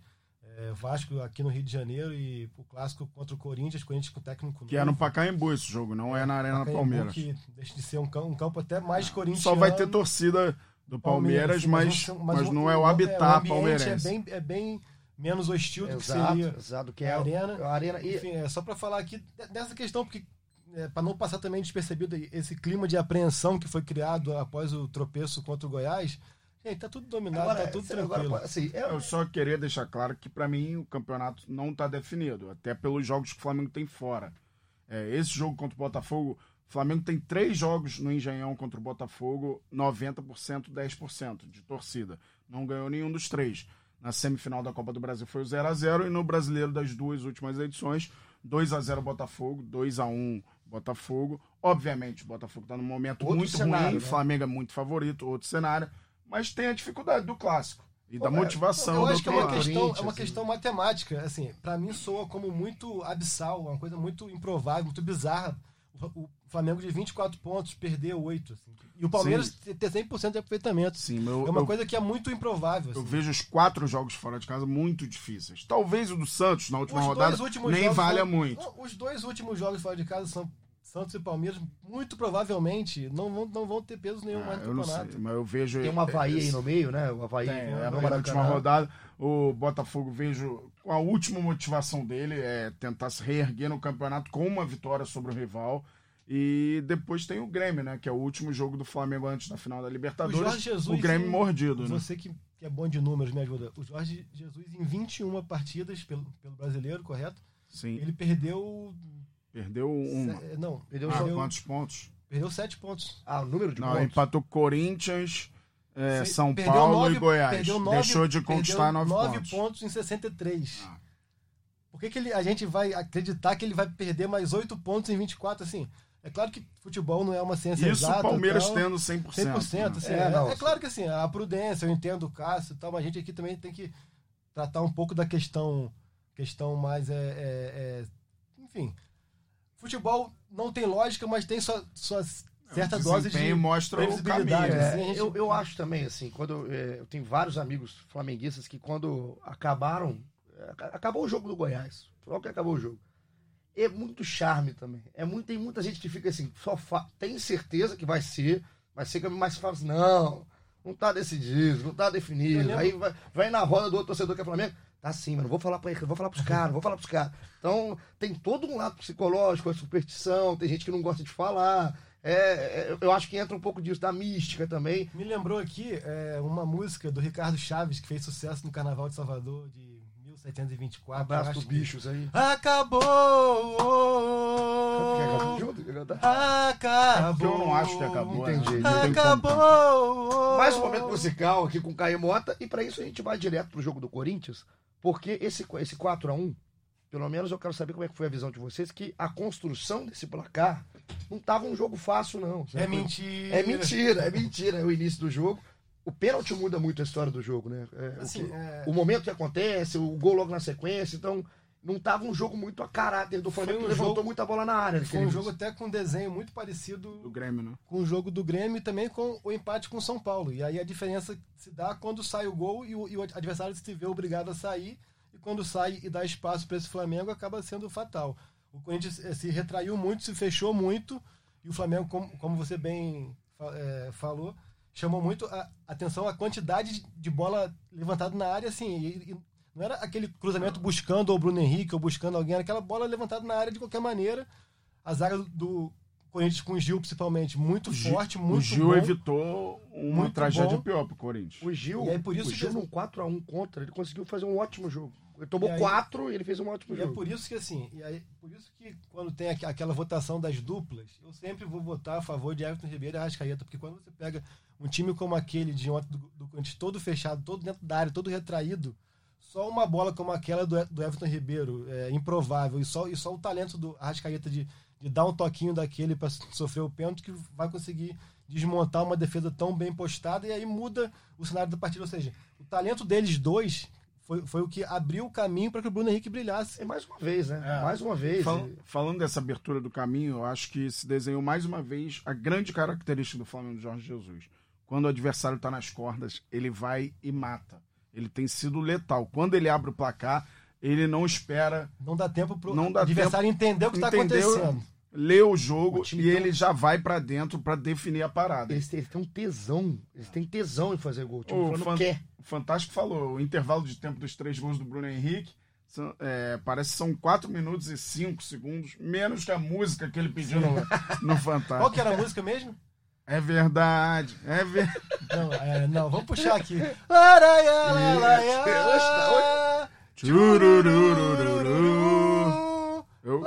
É, Vasco aqui no Rio de Janeiro e o clássico contra o Corinthians, Corinthians com o técnico Que é no Pacaembu esse jogo, não é na Arena Pacaembu, Palmeiras. Que deixa de ser um campo, um campo até mais corintiano. Só vai ter torcida do Palmeiras, mas, um- mas, um- não é o habitat ambiente palmeirense. É bem, é bem menos hostil do que Exato, seria exato, que é a arena. A arena e, Enfim, é só para falar aqui de- dessa questão, porque é, para não passar também despercebido esse clima de apreensão que foi criado após o tropeço contra o Goiás, gente, tá tudo dominado, agora, tá tudo agora, tranquilo. assim, é, Eu só queria deixar claro que pra mim o campeonato não está definido, até pelos jogos que o Flamengo tem fora. É, esse jogo contra o Botafogo, o Flamengo tem três jogos no Engenhão contra o Botafogo, 90%, 10% de torcida. Não ganhou nenhum dos três. Na semifinal da Copa do Brasil foi o 0 a 0 e no brasileiro das duas últimas edições, 2 a 0 Botafogo, 2 a 1 Botafogo. Obviamente, o Botafogo está num momento Outro muito cenário, ruim, né? o Flamengo é muito favorito, outro cenário, mas tem a dificuldade do clássico e da Pô, é, motivação Eu do acho que é uma questão, é uma questão matemática, assim, para mim soa como muito abissal, uma coisa muito improvável, muito bizarra. O o Flamengo de 24 pontos perder 8, assim. E o Palmeiras Sim. ter 100% de aproveitamento. Sim, meu, É uma eu, coisa que é muito improvável. eu assim. vejo os quatro jogos fora de casa muito difíceis. Talvez o do Santos na última Os rodada nem valha muito. Os dois últimos jogos fora de casa são Santos e Palmeiras, muito provavelmente não vão, não vão ter peso nenhum mais Ah, no eu não campeonato. sei, mas eu vejo. tem uma Havaí aí esse- no meio, né? O Havaí Tem, é, no na última rodada, o Botafogo vejo com a última motivação dele é tentar se reerguer no campeonato com uma vitória sobre o rival. E depois tem o Grêmio, né? Que é o último jogo do Flamengo antes da final da O Libertadores. Jorge Jesus. o Grêmio mordido, né? Você que, que é bom de números, me ajuda. O Jorge Jesus, em 21 partidas pelo, pelo brasileiro, correto? Sim. Ele perdeu. Perdeu uma. se- Não, Perdeu Ah, perdeu, quantos pontos? perdeu 7 pontos. Ah, o número de Não, pontos. empatou Corinthians, é, Se- São perdeu Paulo nove- e Goiás. perdeu nove- Deixou de conquistar perdeu nove, nove pontos. pontos em 63. Ah. Por que, que ele, a gente vai acreditar que ele vai perder mais 8 pontos em 24? Assim, é claro que futebol não é uma ciência Isso exata. o Palmeiras tal, tendo 100%. 100%. né? Assim, É, é, não, é claro que assim, a prudência, eu entendo o Cássio e tal, mas a gente aqui também tem que tratar um pouco da questão, questão mais. É, é- é- enfim, futebol não tem lógica, mas tem sua, sua certa É, o dose de. mostra o caminho. previsibilidade, né? assim, É, gente- eu, eu acho também, assim, quando é, eu tenho vários amigos flamenguistas que quando acabaram, é, aca- acabou o jogo do Goiás, logo que acabou o jogo. É muito charme também. É muito, tem muita gente que fica assim, só fa- tem certeza que vai ser, mas fica mais fala assim, não, não tá decidido, não tá definido. Aí vai, vai na roda do outro torcedor que é Flamengo, tá sim, mas não vou falar não vou falar pros caras, não vou falar pros caras. Então, tem todo um lado psicológico, a superstição, tem gente que não gosta de falar. É, é, eu acho que entra um pouco disso, da mística também. Me lembrou aqui é, uma música do Ricardo Chaves, que fez sucesso no Carnaval de Salvador de 1724. Abraço dos bichos aí. Acabou! Acabou! Eu não acho que acabou. né? Entendi. Como. Acabou! Mais um momento musical aqui com o Caio Mota. E pra isso a gente vai direto pro jogo do Corinthians. Porque esse, esse 4x1, pelo menos eu quero saber como é que foi a visão de vocês, que a construção desse placar não tava um jogo fácil, não. É mentira. É mentira, é mentira. É o início do jogo. O pênalti muda muito a história do jogo, né? É, o Assim, que- é, o momento que acontece, o gol logo na sequência, então não tava um jogo muito a caráter do Flamengo, Foi um que levantou jogo- muita bola na área. foi naquele um jogo até com um desenho muito Do parecido Grêmio, né? com o jogo do Grêmio e também com o empate com o São Paulo. E aí a diferença se dá quando sai o gol e o, e o adversário se vê obrigado a sair. E quando sai e dá espaço para esse Flamengo, acaba sendo fatal. O Corinthians eh, se retraiu muito, se fechou muito. E o Flamengo, como, como você bem eh, falou, chamou muito a atenção a quantidade de- bola levantada na área. Assim, e- e não era aquele cruzamento buscando o Bruno Henrique ou buscando alguém, era aquela bola levantada na área de qualquer maneira. A zaga do, Corinthians com o Gil, principalmente, muito O Gil- forte, muito o Gil bom. evitou uma Muito tragédia bom. pior pro Corinthians. O Gil, E aí, por isso o Gil que- num 4x1 contra, ele conseguiu fazer um ótimo jogo. Ele tomou E aí- 4 e ele fez um ótimo E é jogo. por isso que assim, e aí, por isso que quando tem aqu- aquela votação das duplas, eu sempre vou votar a favor de Everton Ribeiro e Arrascaeta, porque quando você pega um time como aquele de ontem do, do Corinthians, todo fechado, todo dentro da área, todo retraído, só uma bola como aquela do, do Everton Ribeiro, é, improvável, e só, e só o talento do Arrascaeta de, de dar um toquinho daquele para sofrer o pênalti que vai conseguir desmontar uma defesa tão bem postada e aí muda o cenário da partida. Ou seja, o talento deles dois foi, foi o que abriu o caminho para que o Bruno Henrique brilhasse. E mais uma vez, né? É. Mais uma vez. Fal- E- falando dessa abertura do caminho, eu acho que se desenhou mais uma vez a grande característica do Flamengo de Jorge Jesus. Quando o adversário está nas cordas, ele vai e mata. Ele tem sido letal. Quando ele abre o placar, ele não espera Não dá tempo para o adversário entender o que está acontecendo. ler o jogo O e um- ele já vai pra dentro pra definir a parada. Eles têm, eles têm um tesão. Eles têm tesão em fazer gol. O time O fan- quer. O Fantástico falou, o intervalo de tempo dos três gols do Bruno Henrique são- é, parece que são 4 minutos e 5 segundos, menos que a música que ele pediu no, no Fantástico. Qual que era a música mesmo? É verdade, é verdade. Não, é, não, vamos puxar aqui. Laraia, laraia, Tchurururururu. Eu,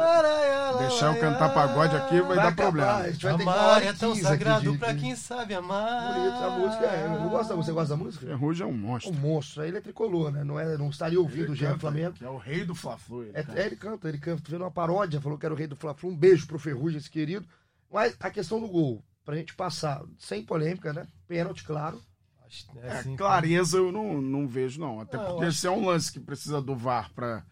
deixar eu cantar pagode aqui vai, dar acabar, problema. A gente vai ter que dar Amar é tão 15 sagrado de- pra de- quem sabe amar. Bonito, a música é. Eu gosto da música. Você gosta da música? Ferrugem é um É um monstro. monstro. Aí ele é tricolor, né? Não, é, não estaria ouvindo o canta, Flamengo. Que é o rei do Fla-Flu. ele É, canta. é, ele canta, ele canta. Fez uma paródia, falou que era o rei do Fla-Flu. Um beijo pro Ferrugem, esse querido. Mas a questão do gol, pra gente passar, sem polêmica, né? Pênalti, claro. Acho- É, assim, clareza eu não, não vejo, não. Até Não, porque acho- se é um lance que precisa do VAR pra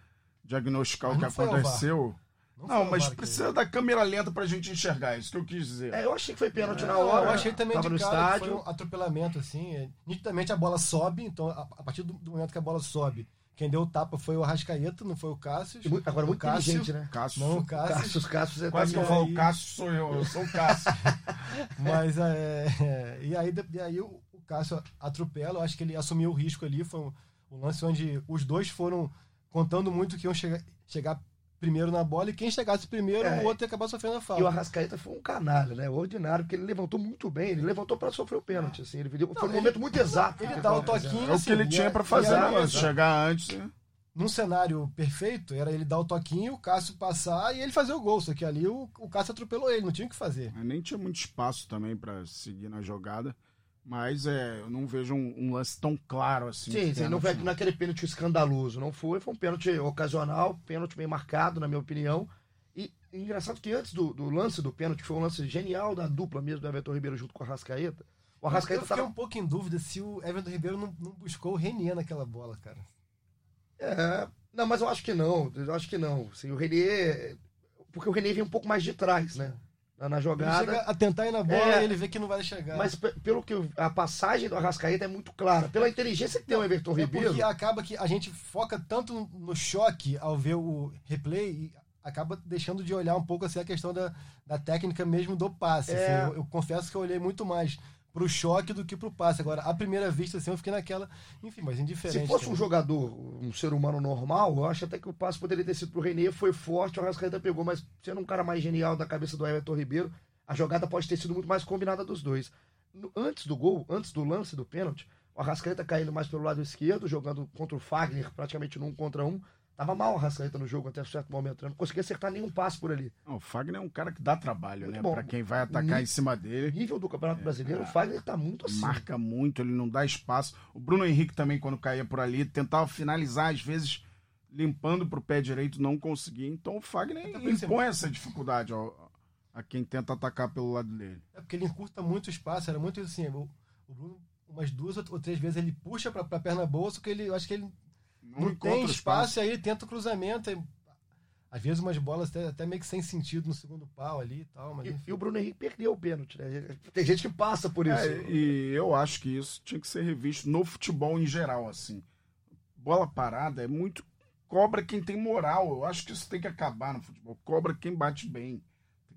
diagnosticar Mas o que aconteceu. Não Não, mas precisa da câmera lenta pra gente enxergar, é isso que eu quis dizer. É, eu achei que foi pênalti na Não, hora. eu achei também Tava de no cara que estádio. foi um atropelamento, assim. é, nitidamente a bola sobe, então a, a partir do momento que a bola sobe, quem deu o tapa foi o Arrascaeta, não foi o Cássio. Muito- agora, muito O Cássio- inteligente, né? Cássio, Não, o Cássio. Cássio, Cássio, você quase que eu falo, aí- Cássio sou eu, eu sou o Cássio. Mas é, é, e aí, e aí o, o Cássio atropela, eu acho que ele assumiu o risco ali, foi um, um lance onde os dois foram contando muito que iam chegar, chegar primeiro na bola e quem chegasse primeiro, É. o outro ia acabar sofrendo a E o falta. Arrascaeta foi um canalha, né? Ordinário, porque ele levantou muito bem. Ele levantou pra sofrer o pênalti, assim. Ele deu- foi um ele- momento muito exato. ele dá o toquinho, É o que ele assim, tinha e pra a- fazer, e a- né? chegar antes. né? num cenário perfeito, era ele dar o toquinho, o Cássio passar e ele fazer o gol. Só que ali o, o Cássio atropelou ele, não tinha o que fazer. Mas Nem tinha muito espaço também pra seguir na jogada. Mas é, eu não vejo um, um lance tão claro assim. Sim, sim, não foi não. naquele pênalti escandaloso, não foi. Foi um pênalti ocasional, pênalti bem marcado, na minha opinião. E engraçado que antes do, do lance do pênalti, que foi um lance genial da dupla mesmo do Everton Ribeiro junto com o Arrascaeta. O Eu Arrascaeta fiquei tava. um pouco em dúvida se o Everton Ribeiro não, não buscou o Renier naquela bola, cara. É, não, mas eu acho que não. Eu acho que não. Assim, o Renier. Porque o Renier vem um pouco mais de trás, né? Na, na Ele jogada. chega a tentar ir na bola É. e ele vê que não vai chegar. Mas pe- pelo que eu- a passagem do Arrascaeta é muito clara. Pela inteligência que tem o Everton É Ribeiro. porque acaba que a gente foca tanto no choque ao ver o replay e acaba deixando de olhar um pouco assim, a questão da, da técnica mesmo do passe. É. assim. eu, eu confesso que eu olhei muito mais pro choque do que pro passe. Agora, à primeira vista, assim, eu fiquei naquela. Enfim, mas indiferente. Se fosse um cara. jogador, um ser humano normal, eu acho até que o passe poderia ter sido pro Renier, foi forte, o Arrascaeta pegou, mas sendo um cara mais genial da cabeça do Everton Ribeiro, a jogada pode ter sido muito mais combinada dos dois. Antes do gol, antes do lance do pênalti, o Arrascaeta caindo mais pelo lado esquerdo, jogando contra o Fagner, praticamente num contra um. Tava mal o Arrascaeta no jogo até um certo momento, né? não conseguia acertar nenhum passe por ali. Não, o Fagner é um cara que dá trabalho, Muito né? bom. Pra quem vai atacar Ni- em cima O dele. nível do Campeonato Brasileiro, o Fagner tá muito assim. Marca muito, ele não dá espaço. O Bruno Henrique também, quando caía por ali, tentava finalizar, às vezes limpando pro pé direito, não conseguia. Então o Fagner isso- impõe essa dificuldade ao- a quem tenta atacar pelo lado dele. É porque ele encurta muito espaço, era muito assim. O, o Bruno, umas duas ou três vezes, ele puxa pra, pra perna boa, só que ele, eu acho que ele Não, não, encontra tem espaço, e aí ele tenta o cruzamento. e, às vezes umas bolas até, até meio que sem sentido no segundo pau ali e tal. Mas, E, enfim. e o Bruno Henrique perdeu o pênalti, né? Tem gente que passa por isso. É, e eu acho que isso tinha que ser revisto no futebol em geral, assim. Bola parada é muito. Cobra quem tem moral. Eu acho que isso tem que acabar no futebol. Cobra quem bate bem.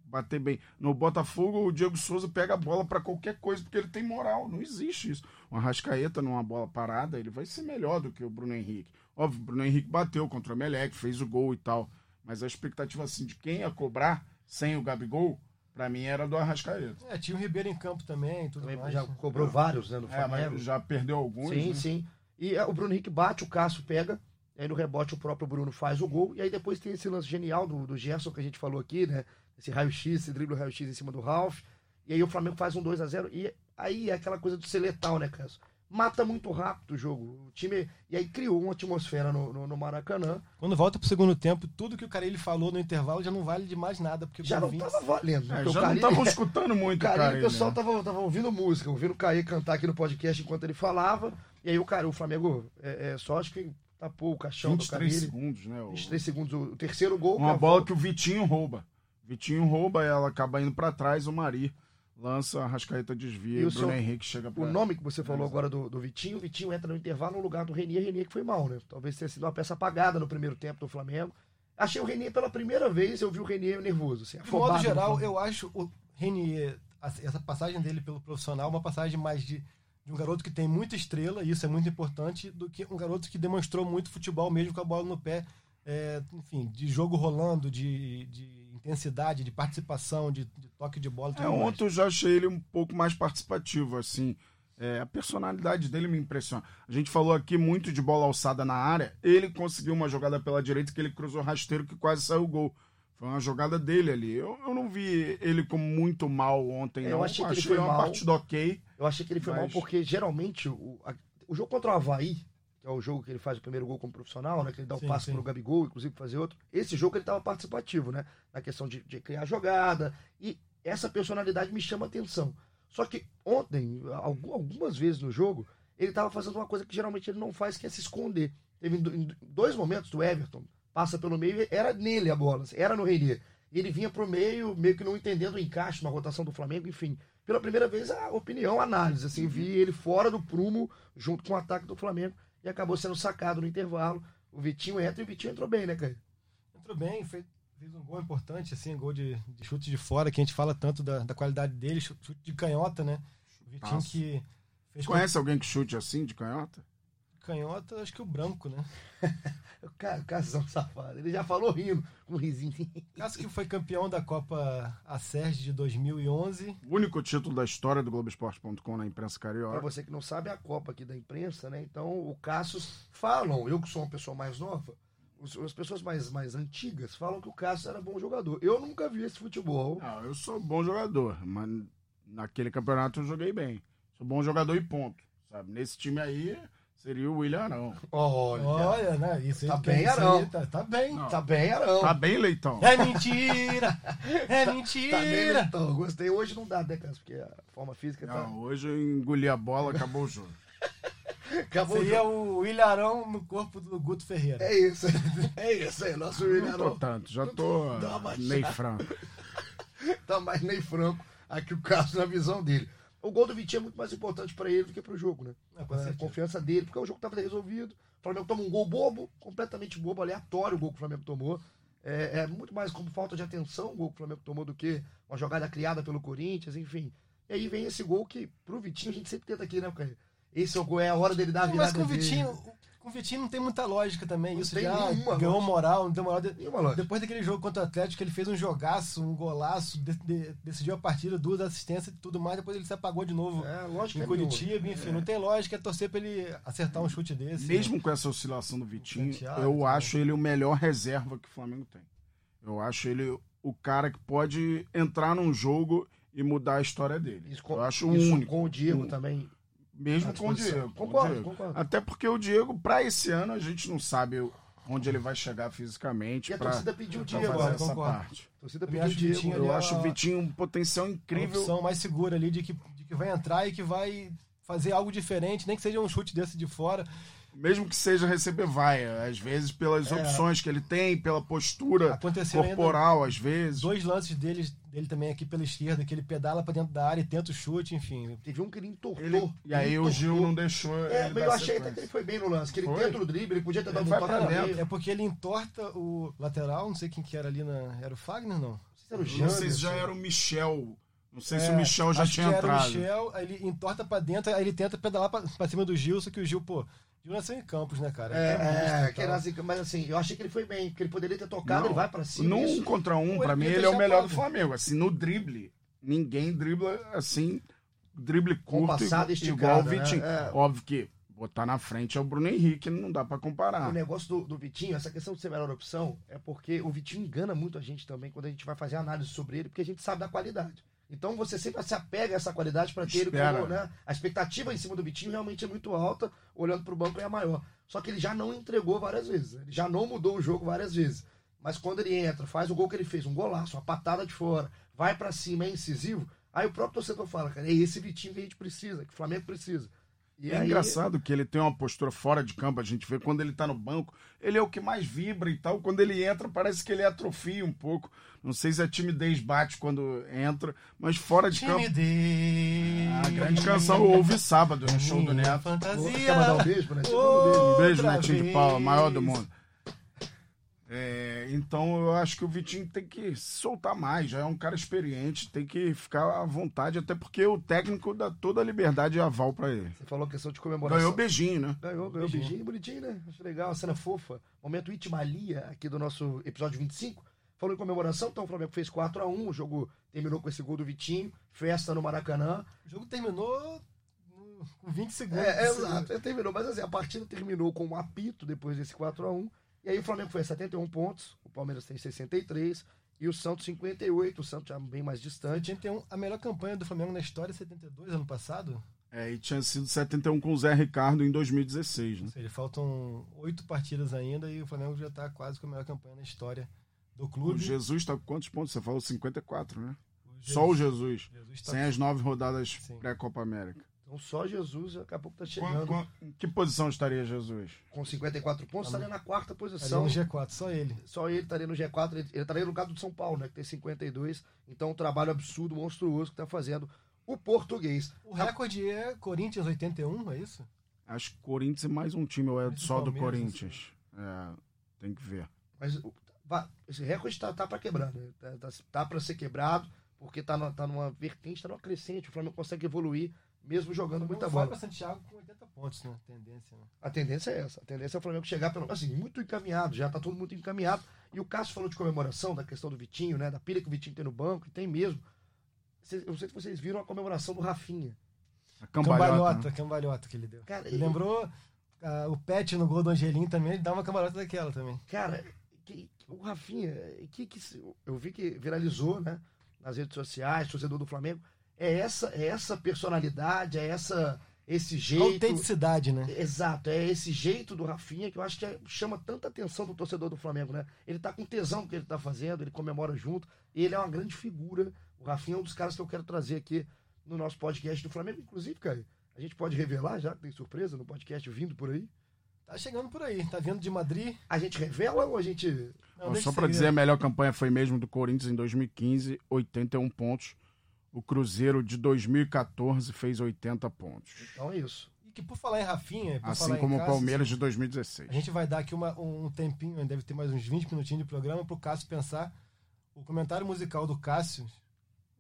Bater bem. No Botafogo, o Diego Souza pega a bola pra qualquer coisa, porque ele tem moral. Não existe isso. O Arrascaeta numa bola parada, ele vai ser melhor do que o Bruno Henrique. Óbvio, o Bruno Henrique bateu contra o Emelec, fez o gol e tal. Mas a expectativa, assim, de quem ia cobrar sem o Gabigol, pra mim era do Arrascaeta. É, tinha o Ribeiro em campo também, tudo Também mais. já cobrou vários, né, no É, Flamengo. já perdeu alguns. sim, né? sim. E é, o Bruno Henrique bate, o Cássio pega, aí no rebote o próprio Bruno faz o gol, e aí depois tem esse lance genial do, do Gerson que a gente falou aqui, né? Esse raio-x, esse drible raio-x em cima do Ralph, e aí o Flamengo faz um 2 a 0 e aí é aquela coisa de ser letal, né, Cássio? mata muito rápido o jogo. O time. E aí criou uma atmosfera no, no, no Maracanã. Quando volta pro segundo tempo, tudo que o Carilli falou no intervalo já não vale de mais nada. Porque Já não 20 tava valendo. É, já não Carille- estavam escutando muito, Carilli, cara. o pessoal tava, tava ouvindo música, ouvindo o Caí cantar aqui no podcast enquanto ele falava. E aí o cara, o Flamengo, é, é só acho que tapou o caixão do 23 Carilli. segundos, né? O- 23 segundos, o, terceiro gol. Uma bola volta- que o Vitinho rouba. Vitinho rouba, ela acaba indo pra trás, o Mari lança, a Rascaeta desvia E e o Bruno seu- Henrique chega pra... O nome que você falou agora do, do Vitinho, o Vitinho entra no intervalo no lugar do Renier, Renier que foi mal, né? Talvez tenha sido uma peça apagada no primeiro tempo do Flamengo. Achei o Renier pela primeira vez, eu vi o Renier nervoso, assim, De modo no geral, eu acho o Renier, essa passagem dele pelo profissional, uma passagem mais de, de um garoto que tem muita estrela, e isso é muito importante, do que um garoto que demonstrou muito futebol mesmo com a bola no pé. é, enfim, de jogo rolando, de, de intensidade, de participação, de, de toque de bola. É, ontem eu já achei ele um pouco mais participativo, assim. É, a personalidade dele me impressiona. A gente falou aqui muito de bola alçada na área. Ele conseguiu uma jogada pela direita que ele cruzou rasteiro que quase saiu o gol. Foi uma jogada dele ali. Eu, eu não vi ele como muito mal ontem, É, não. eu achei que ele foi uma mal. partida ok. Eu achei que ele foi mal Mas- porque geralmente o, a- o jogo contra o Havaí, que é o jogo que ele faz o primeiro gol como profissional, né? Que ele dá o Sim, passe sim. pro Gabigol, inclusive fazer outro. Esse jogo ele estava participativo, né? Na questão de, de criar jogada. E essa personalidade me chama atenção. Só que ontem, algu- algumas vezes no jogo, ele estava fazendo uma coisa que geralmente ele não faz, que é se esconder. Teve dois momentos do Everton, passa pelo meio, era nele a bola, era no Renier. E ele vinha pro meio, meio que não entendendo o encaixe na rotação do Flamengo, enfim. Pela primeira vez, a opinião, a análise, assim, vi ele fora do prumo, junto com o ataque do Flamengo, e acabou sendo sacado no intervalo. O Vitinho entra e o Vitinho entrou bem, né, cara? Entrou bem, fez, fez um gol importante, assim, gol de, de chute de fora, que a gente fala tanto da, da qualidade dele, chu- chute de canhota, né? O Vitinho Nossa. que fez com Conhece alguém que chute assim, de canhota? Canhota, acho que o branco, né? Casão safado. Ele já falou rindo, com um risinho. Cássio que foi campeão da Copa Acerge de 2011. O único título da história do Globoesporte.com na imprensa Pra carioca. você que não sabe, é a Copa aqui da imprensa, né? Então, o Cassius falam, eu que sou uma pessoa mais nova, as pessoas mais, mais antigas falam que o Cassius era bom jogador. Eu nunca vi esse futebol. Não, eu sou bom jogador, mas naquele campeonato eu joguei bem. Sou bom jogador e ponto. Sabe? Nesse time aí seria o William Arão. Olha, Olha, né? Isso aí Tá bem, isso aí Arão. Tá, tá bem. Não. tá bem, Arão. Tá bem, Leitão? É mentira! É Tá bem, mentira! então. Gostei. Hoje não dá, né? Porque a forma física tá. Não, hoje eu engoli a bola, acabou o jogo. Acabou o Seria jogo. o Ilharão no corpo do Guto Ferreira. É isso. É isso aí. Nosso William Não tô Arão tanto, já tô Dá uma baixada. Ney Franco. tá mais nem franco aqui o Cassius na visão dele. O gol do Vitinho é muito mais importante pra ele do que pro jogo, né? Ah, com a confiança dele, porque o jogo estava resolvido. O Flamengo toma um gol bobo, completamente bobo, aleatório o gol que o Flamengo tomou. É, é muito mais como falta de atenção o gol que o Flamengo tomou do que uma jogada criada pelo Corinthians, enfim. E aí vem esse gol que, pro Vitinho, a gente sempre tenta aqui, né? Esse é o gol, é a hora dele dar a virada Mas com o. Vitinho, o Vitinho não tem muita lógica também. Não Isso tem de, ah, ganhou lógica. moral, não deu moral. Lógica. Depois daquele jogo contra o Atlético, ele fez um jogaço, um golaço, de- de- decidiu a partida, duas assistências e tudo mais. Depois ele se apagou de novo É, lógico em é nenhuma. Curitiba. Enfim, não tem lógica. É torcer pra ele acertar um chute desse. Mesmo com essa oscilação do Vitinho, Santiago, eu né? acho ele o melhor reserva que o Flamengo tem. Eu acho ele o cara que pode entrar num jogo e mudar a história dele. Isso com, eu acho o isso único. com o Diego Um- também. Mesmo com o. Diego. com o Concordo, Diego. concordo. Até porque o Diego, pra esse ano, a gente não sabe onde ele vai chegar fisicamente E a pra, torcida pediu o Diego, ó, eu essa concordo. parte. A torcida pediu o Diego. Né? Eu acho o Vitinho um potencial incrível. opção mais segura ali de que, de que vai entrar e que vai fazer algo diferente, nem que seja um chute desse de fora. Mesmo que seja receber vaia, às vezes pelas É. opções que ele tem, pela postura Aconteceu ainda corporal, às vezes. dois lances dele, dele também aqui pela esquerda, que ele pedala pra dentro da área e tenta o chute, enfim. Teve um que ele entortou. Ele- e aí ele o Gil não deixou. É, ele mas eu achei até que sequência. ele foi bem no lance, que ele Foi? tenta o drible, ele podia ter dado Ele um toque pra dentro. É porque ele entorta o lateral, não sei quem que era ali na. Era o Fagner, não? Não sei se era o Não sei se já era o Michel. Não sei se É, o Michel já acho tinha que era entrado. o Michel, aí ele entorta pra dentro, aí ele tenta pedalar pra, pra cima do Gil, só que o Gil, pô, Gil nasceu em Campos, né, cara? É, é, e que era assim, mas assim, eu achei que ele foi bem, porque ele poderia ter tocado, Não, ele vai pra cima. Num isso- um contra um, pra ele mim, ele é o melhor do. Flamengo. Assim, no drible, ninguém dribla assim, drible Com curto, passada igual o Vitinho. né? É. Óbvio que botar na frente é o Bruno Henrique, não dá pra comparar. O negócio do, do Vitinho, essa questão de ser a melhor opção, é porque o Vitinho engana muito a gente também quando a gente vai fazer análise sobre ele, porque a gente sabe da qualidade. Então você sempre se apega a essa qualidade para ter ele Espera. como, né? A expectativa em cima do Vitinho realmente é muito alta, olhando para o banco é maior. Só que ele já não entregou várias vezes, ele já não mudou o jogo várias vezes. Mas quando ele entra, faz o gol que ele fez, um golaço, uma patada de fora, vai para cima, é incisivo, aí o próprio torcedor fala, cara, é esse Vitinho que a gente precisa, que o Flamengo precisa. E é aí- engraçado que ele tem uma postura fora de campo, a gente vê quando ele tá no banco, ele é o que mais vibra e tal. Quando ele entra, parece que ele atrofia um pouco. Não sei se a timidez bate quando entra, mas fora de campo. Timidez. A grande canção eu ouvi sábado no show do Neto. fantasia. Quer mandar um beijo pra Netinho? Manda um beijo. Um Netinho de. Paula, maior do mundo. É, então eu acho que o Vitinho tem que se soltar mais, já é um cara experiente, tem que ficar à vontade, até porque o técnico dá toda a liberdade e aval pra ele. Você falou questão de comemoração. Ganhou beijinho, né? Ganhou, ganhou beijinho, bonitinho, né? Acho legal, cena fofa. Momento Itimalia aqui do nosso episódio 25. Falou em comemoração, então o Flamengo fez 4x1, o jogo terminou com esse gol do Vitinho, festa no Maracanã. O jogo terminou no- com 20 segundos. É, é exato, é, terminou, mas assim, a partida terminou com um apito depois desse 4x1. E aí o Flamengo foi a 71 pontos, o Palmeiras tem 63 e o Santos 58, o Santos já bem mais distante. 81, a melhor campanha do Flamengo na história é 72, ano passado. É, e tinha sido 71 com o Zé Ricardo em 2016, né? Ou seja, faltam oito partidas ainda e o Flamengo já está quase com a melhor campanha na história do O clube. Jesus tá com quantos pontos? Você falou 54, né? O Só o Jesus. Jesus tá Sem as nove rodadas pré-Copa América. Então só Jesus daqui a pouco tá Qu- chegando qu- Em que posição estaria Jesus? com 54 pontos, estaria na quarta posição. no G4, só ele. Só ele estaria no G4, ele, ele estaria no lugar do São Paulo, né? Que tem 52. Então, um trabalho absurdo, monstruoso que tá fazendo o português. O recorde é Corinthians 81, é isso? Acho que Corinthians é mais um time, ou é só do Palmeiras, Corinthians? É, tem que ver. Mas esse recorde tá, tá para quebrar, né? Tá, tá, tá para ser quebrado, porque tá, na- tá numa vertente, tá numa crescente. O Flamengo consegue evoluir, mesmo jogando muita Não vai bola. para Santiago com 80 pontos, né? Tendência, né? A tendência é essa. A tendência é o Flamengo chegar, pelo, assim, muito encaminhado. Já tá todo muito encaminhado. E o Cássio falou de comemoração, da questão do Vitinho, né? Da pilha que o Vitinho tem no banco, e tem mesmo. Cês- Eu não sei se vocês viram a comemoração do Rafinha. A cambalhota. Cambalhota, né? cambalhota que ele deu. Cara, ele lembrou ah, o Pet no gol do Angelim também, ele dá uma cambalhota daquela também. Cara, que- que- o Rafinha, que, que se- eu vi que viralizou, né? Nas redes sociais, torcedor do Flamengo. É essa, é essa personalidade, é essa, esse jeito. Autenticidade, né? Exato, é esse jeito do Rafinha que eu acho que é- chama tanta atenção do torcedor do Flamengo, né? Ele tá com tesão do que ele tá fazendo, ele comemora junto, e ele é uma grande figura. O Rafinha é um dos caras que eu quero trazer aqui no nosso podcast do Flamengo. Inclusive, cara, a gente pode revelar já, que tem surpresa no podcast vindo por aí. Tá chegando por aí, tá vindo de Madrid. A gente revela ou a gente. Não, só seguir. dizer, a melhor campanha foi mesmo do Corinthians em 2015, 81 pontos. O Cruzeiro de 2014 fez 80 pontos. Então é isso. E que por falar em Rafinha, por Assim falar em como o Palmeiras de 2016. A gente vai dar aqui uma- um tempinho, deve ter mais uns 20 minutinhos de programa pro Cássio pensar o comentário musical do Cássio.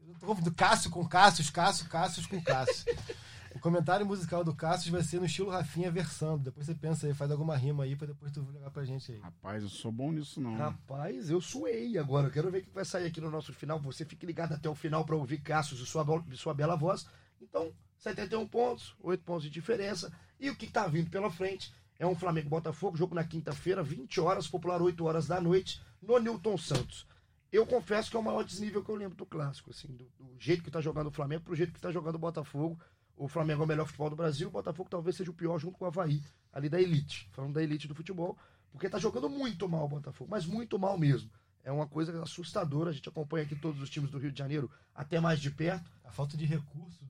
Eu tô confundindo Cássio com Cássio, Cássio, Cássio com Cássio. o comentário musical do Cássio vai ser no estilo Rafinha versando. Depois você pensa aí, faz alguma rima aí pra depois tu levar pra gente aí. Rapaz, eu sou bom nisso não. Rapaz, eu suei agora. Eu quero ver o que vai sair aqui no nosso final. Você fique ligado até o final para ouvir Cassius e sua, sua bela voz. Então, 71 pontos, 8 pontos de diferença. E o que está vindo pela frente é um Flamengo Botafogo, jogo na quinta-feira, 20 horas, popular 8 horas da noite, no Newton Santos. Eu confesso que é o maior desnível que eu lembro do clássico, assim, do, do jeito que está jogando o Flamengo pro jeito que está jogando o Botafogo. O Flamengo é o melhor futebol do Brasil, o Botafogo talvez seja o pior junto com o Havaí, ali da elite, falando da elite do futebol, porque tá jogando muito mal o Botafogo, mas muito mal mesmo. É uma coisa assustadora, a gente acompanha aqui todos os times do Rio de Janeiro até mais de perto. A falta de recurso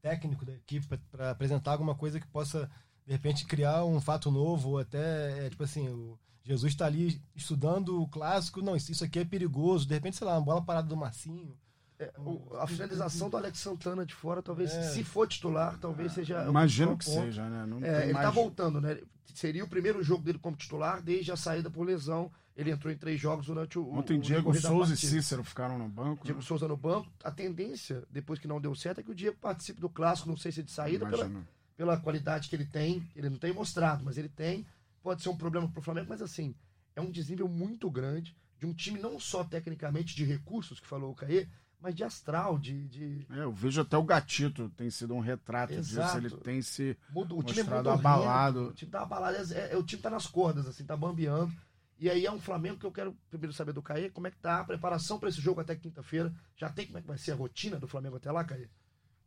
técnico da equipe para apresentar alguma coisa que possa, de repente, criar um fato novo, ou até, é, tipo assim, o Jesus está ali estudando o clássico, não, isso isso aqui é perigoso, de repente, sei lá, uma bola parada do Marcinho. É, o- a finalização do Alex Santana de fora, talvez, É. se for titular, talvez seja. o Imagino que ponto. seja, né? Não É, ele mais... tá voltando, né? Seria o primeiro jogo dele como titular desde a saída por lesão. Ele entrou em três jogos durante o. Ontem o Diego Souza e. Cícero ficaram no banco. Diego né? Souza no banco. A tendência, depois que não deu certo, é que o Diego participe do clássico, não sei se de saída, pela, pela qualidade que ele tem. Ele não tem mostrado, mas ele tem. Pode ser um problema pro Flamengo, mas assim, é um desnível muito grande de um time não só tecnicamente de recursos, que falou o Caê, mas de astral, de. de É, eu vejo até o Gatito tem sido um retrato Exato. disso. Ele tem se o time é mostrado muito abalado. O time tá abalado, é, é- o time tá nas cordas, assim, tá bambeando. E aí é um Flamengo que eu quero primeiro saber do Caê, como é que tá a preparação para esse jogo até quinta-feira? Já tem como é que vai ser a rotina do Flamengo até lá, Caê?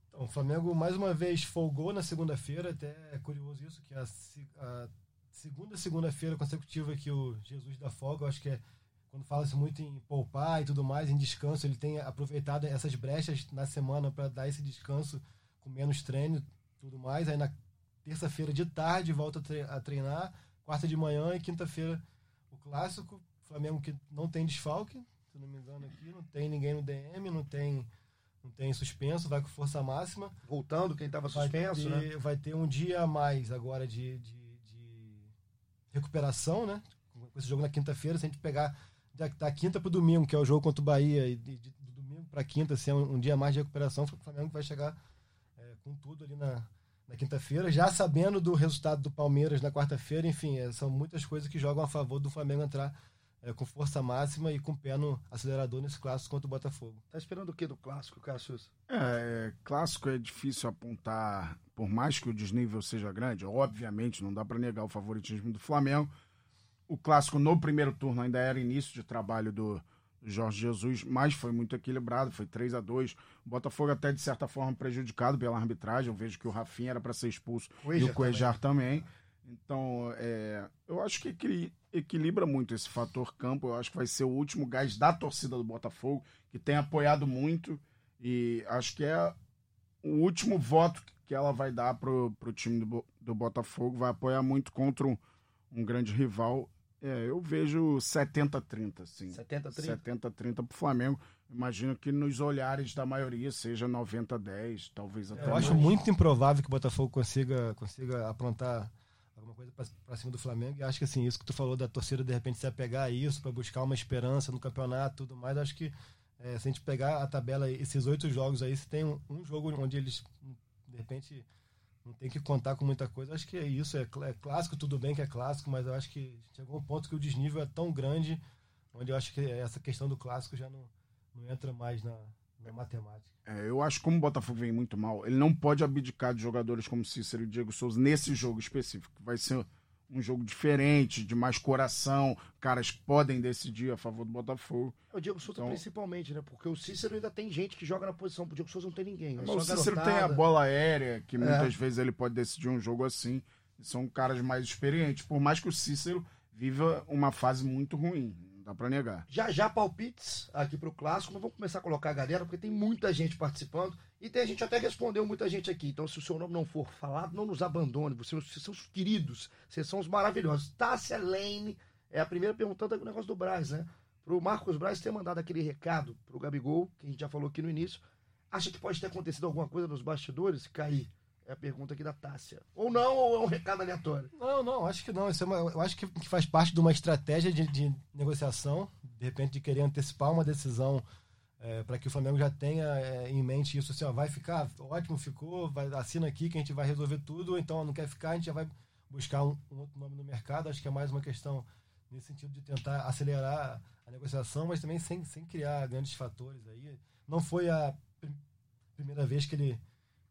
Então, o Flamengo mais uma vez folgou na segunda-feira, até é curioso isso, que a, a segunda segunda-feira consecutiva que o Jesus dá folga, eu acho que é quando fala-se muito em poupar e tudo mais, em descanso, ele tem aproveitado essas brechas na semana para dar esse descanso com menos treino tudo mais. Aí na terça-feira de tarde volta a treinar, quarta de manhã e quinta-feira o clássico. Flamengo que não tem desfalque, se não me engano aqui, não tem ninguém no DM, não tem não tem suspenso, vai com força máxima. Voltando, quem estava suspenso, ter, né? Vai ter um dia a mais agora de, de, de recuperação, né? Com esse jogo na quinta-feira, se a gente pegar da, da quinta para o domingo, que é o jogo contra o Bahia, e de, de, do domingo para quinta, se é um, um, dia mais de recuperação, o Flamengo vai chegar é, com tudo ali na, na quinta-feira, já sabendo do resultado do Palmeiras na quarta-feira, enfim, é, são muitas coisas que jogam a favor do Flamengo entrar é, com força máxima e com o pé no acelerador nesse clássico contra o Botafogo. Tá esperando o que do clássico, Cassius? É, clássico é difícil apontar, por mais que o desnível seja grande, obviamente não dá para negar o favoritismo do Flamengo. O clássico no primeiro turno ainda era início de trabalho do, Jorge Jesus, mas foi muito equilibrado, foi 3 a 2 O Botafogo até de certa forma prejudicado pela arbitragem. Eu vejo que o Rafinha era para ser expulso e o Cuejar também. também. Então, é, eu acho que equilibra muito esse fator campo. Eu acho que vai ser o último gás da torcida do Botafogo, que tem apoiado muito. E acho que é o último voto que ela vai dar pro, pro time do, do Botafogo. Vai apoiar muito contra um, um grande rival. É, eu vejo 70-30, sim. 70-30? 70-30 pro Flamengo. Imagino que nos olhares da maioria seja 90-10, talvez até Eu mais. acho muito improvável que o Botafogo consiga, consiga aprontar alguma coisa para cima do Flamengo. E acho que assim, isso que tu falou da torcida de repente se apegar a isso para buscar uma esperança no campeonato tudo mais, acho que é, se a gente pegar a tabela, esses oito jogos aí, se tem um, um jogo onde eles de repente não tem que contar com muita coisa. Acho que é isso, é, é, clássico, tudo bem que é clássico, mas eu acho que chegou um ponto que o desnível é tão grande, onde eu acho que essa questão do clássico já não, não entra mais na, na matemática. É, eu acho que como o Botafogo vem muito mal, ele não pode abdicar de jogadores como Cícero e Diego Souza nesse jogo específico. Vai ser um jogo diferente, de mais coração. Caras podem decidir a favor do Botafogo. É o Diego Souza então... principalmente, né? Porque o Cícero ainda tem gente que joga na posição. O Diego Souza não tem ninguém. É o Cícero garotada. tem a bola aérea, que é. muitas vezes ele pode decidir um jogo assim. São caras mais experientes. Por mais que o Cícero viva uma fase muito ruim. Não dá pra negar. Já já palpites aqui pro clássico, mas vamos começar a colocar a galera, porque tem muita gente participando. E tem, a gente até respondeu muita gente aqui. Então, se o seu nome não for falado, não nos abandone. Vocês, vocês são os queridos. Vocês são os maravilhosos. Tássia Lane é a primeira perguntando o negócio do Braz, né? Pro Marcos Braz ter mandado aquele recado pro Gabigol, que a gente já falou aqui no início. Acha que pode ter acontecido alguma coisa nos bastidores? Cair. É a pergunta aqui da Tássia. Ou não, ou é um recado aleatório? Não, não, acho que não. Isso é uma, eu acho que faz parte de uma estratégia de, de negociação, de repente de querer antecipar uma decisão é, para que o Flamengo já tenha é, em mente isso assim, ó, vai ficar, ótimo, ficou, vai, assina aqui que a gente vai resolver tudo, então não quer ficar, a gente já vai buscar um, um, outro nome no mercado. Acho que é mais uma questão nesse sentido de tentar acelerar a negociação, mas também sem, sem criar grandes fatores aí. Não foi a pr primeira vez que ele,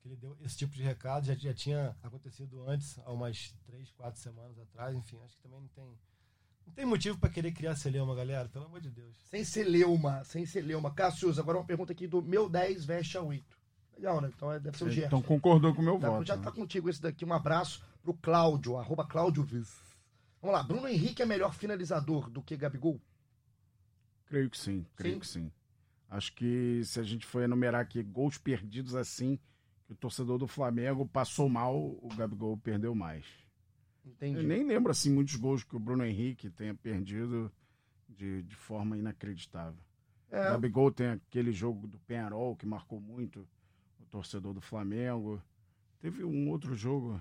que ele deu esse tipo de recado, já, já tinha acontecido antes, há umas três, quatro semanas atrás, enfim, acho que também não tem não tem motivo para querer criar celeuma, galera, pelo amor de Deus. Sem celeuma, sem celeuma. Cassius, agora uma pergunta aqui do meu 10 veste a 8. Legal, né? Então é, deve ser o Gerson. Então concordou com o meu tá, voto. Já né? tá contigo esse daqui. Um abraço pro Cláudio, arroba Cláudio Viz. Vamos lá, Bruno Henrique é melhor finalizador do que Gabigol? Creio que sim, creio sim? que sim. Acho que se a gente for enumerar aqui gols perdidos assim, que o torcedor do Flamengo passou mal, o Gabigol perdeu mais. Entendi. Eu nem lembro assim muitos gols que o Bruno Henrique tenha perdido de, de forma inacreditável. É. O Gabigol tem aquele jogo do Penarol que marcou muito o torcedor do Flamengo. Teve um outro jogo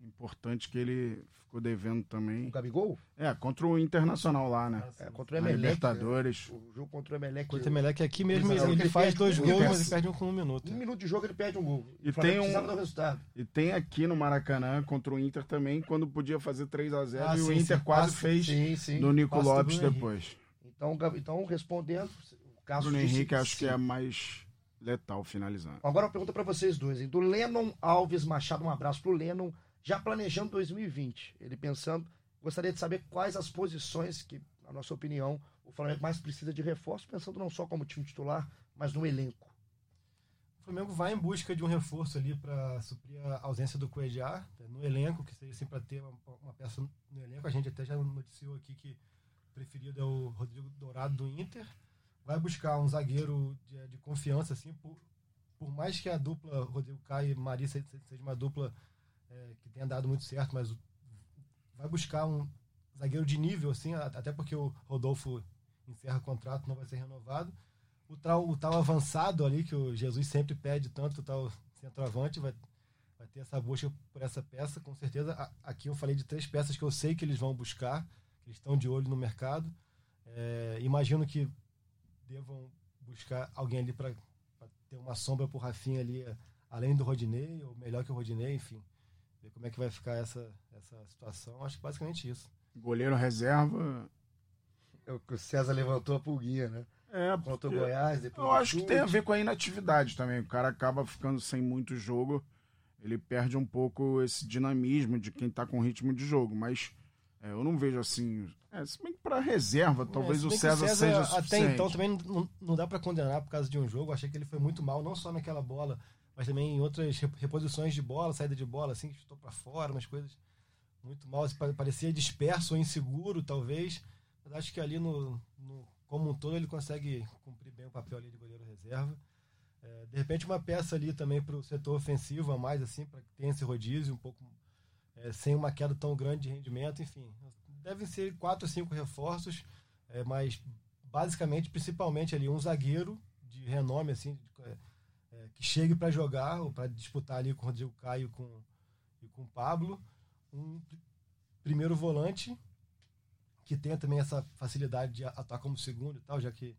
importante que ele ficou devendo também. O Gabigol? É, contra o Internacional lá, né? É, contra o Emelec. Libertadores. O jogo contra o Emelec. Contra o Emelec aqui mesmo, ele, ele, faz dois gols, mas ele perde um com um minuto. Um minuto de jogo ele perde um gol. E tem um do resultado. E tem aqui no Maracanã contra o Inter também, quando podia fazer 3 a 0 ah, e sim, o Inter sim, quase passe, fez sim, sim, no Nico Lopes depois. Então, então, respondendo, o caso Bruno Henrique acho que é mais letal finalizando. Agora uma pergunta para vocês dois. Hein? Do Lennon Alves Machado, um abraço pro Lennon já planejando 2020. Ele pensando Gostaria de saber quais as posições que, na nossa opinião, o Flamengo mais precisa de reforço, pensando não só como time titular, mas no elenco. O Flamengo vai em busca de um reforço ali para suprir a ausência do Coediar né, no elenco, que seria assim para ter uma, uma, peça no elenco. A gente até já noticiou aqui que preferido é o Rodrigo Dourado do Inter. Vai buscar um zagueiro de, de confiança, assim, por, por mais que a dupla Rodrigo Caio e Maria seja uma dupla é, que tenha dado muito certo, mas vai buscar um zagueiro de nível, assim, até porque o Rodolfo encerra o contrato, não vai ser renovado o tal, o tal avançado ali, que o Jesus sempre pede tanto, o tal centroavante, vai, vai ter essa busca por essa peça, com certeza. Aqui eu falei de três peças que eu sei que eles vão buscar, eles estão de olho no mercado. É, imagino que devam buscar alguém ali para ter uma sombra para o Rafinha ali, além do Rodinei, ou melhor que o Rodinei, enfim. Ver como é que vai ficar essa, essa situação. Acho que basicamente isso. Goleiro reserva. É o que o César levantou a pulguinha, né? É, contra o Goiás. eu acho que tem a ver com a inatividade também. O cara acaba ficando sem muito jogo, ele perde um pouco esse dinamismo de quem tá com ritmo de jogo. Mas é, eu não vejo assim. É, se bem que para reserva, talvez é, o, César o, César seja suficiente. Até então também não, não dá para condenar por causa de um jogo. Eu achei que ele foi muito mal, não só naquela bola, mas também em outras reposições de bola, saída de bola, assim, que chutou para fora, umas coisas muito mal. Parecia disperso ou inseguro, talvez. Mas acho que ali no, no como um todo, ele consegue cumprir bem o papel ali de goleiro reserva. É, de repente, uma peça ali também para o setor ofensivo a mais, assim, para que tenha esse rodízio, um pouco é, sem uma queda tão grande de rendimento, enfim. Devem ser quatro ou cinco reforços, é, mas basicamente, principalmente ali, um zagueiro de renome, assim, de, é, que chegue para jogar, ou para disputar ali com o Rodrigo Caio com, e com o Pablo. Um primeiro volante que tenha também essa facilidade de atuar como segundo e tal, já que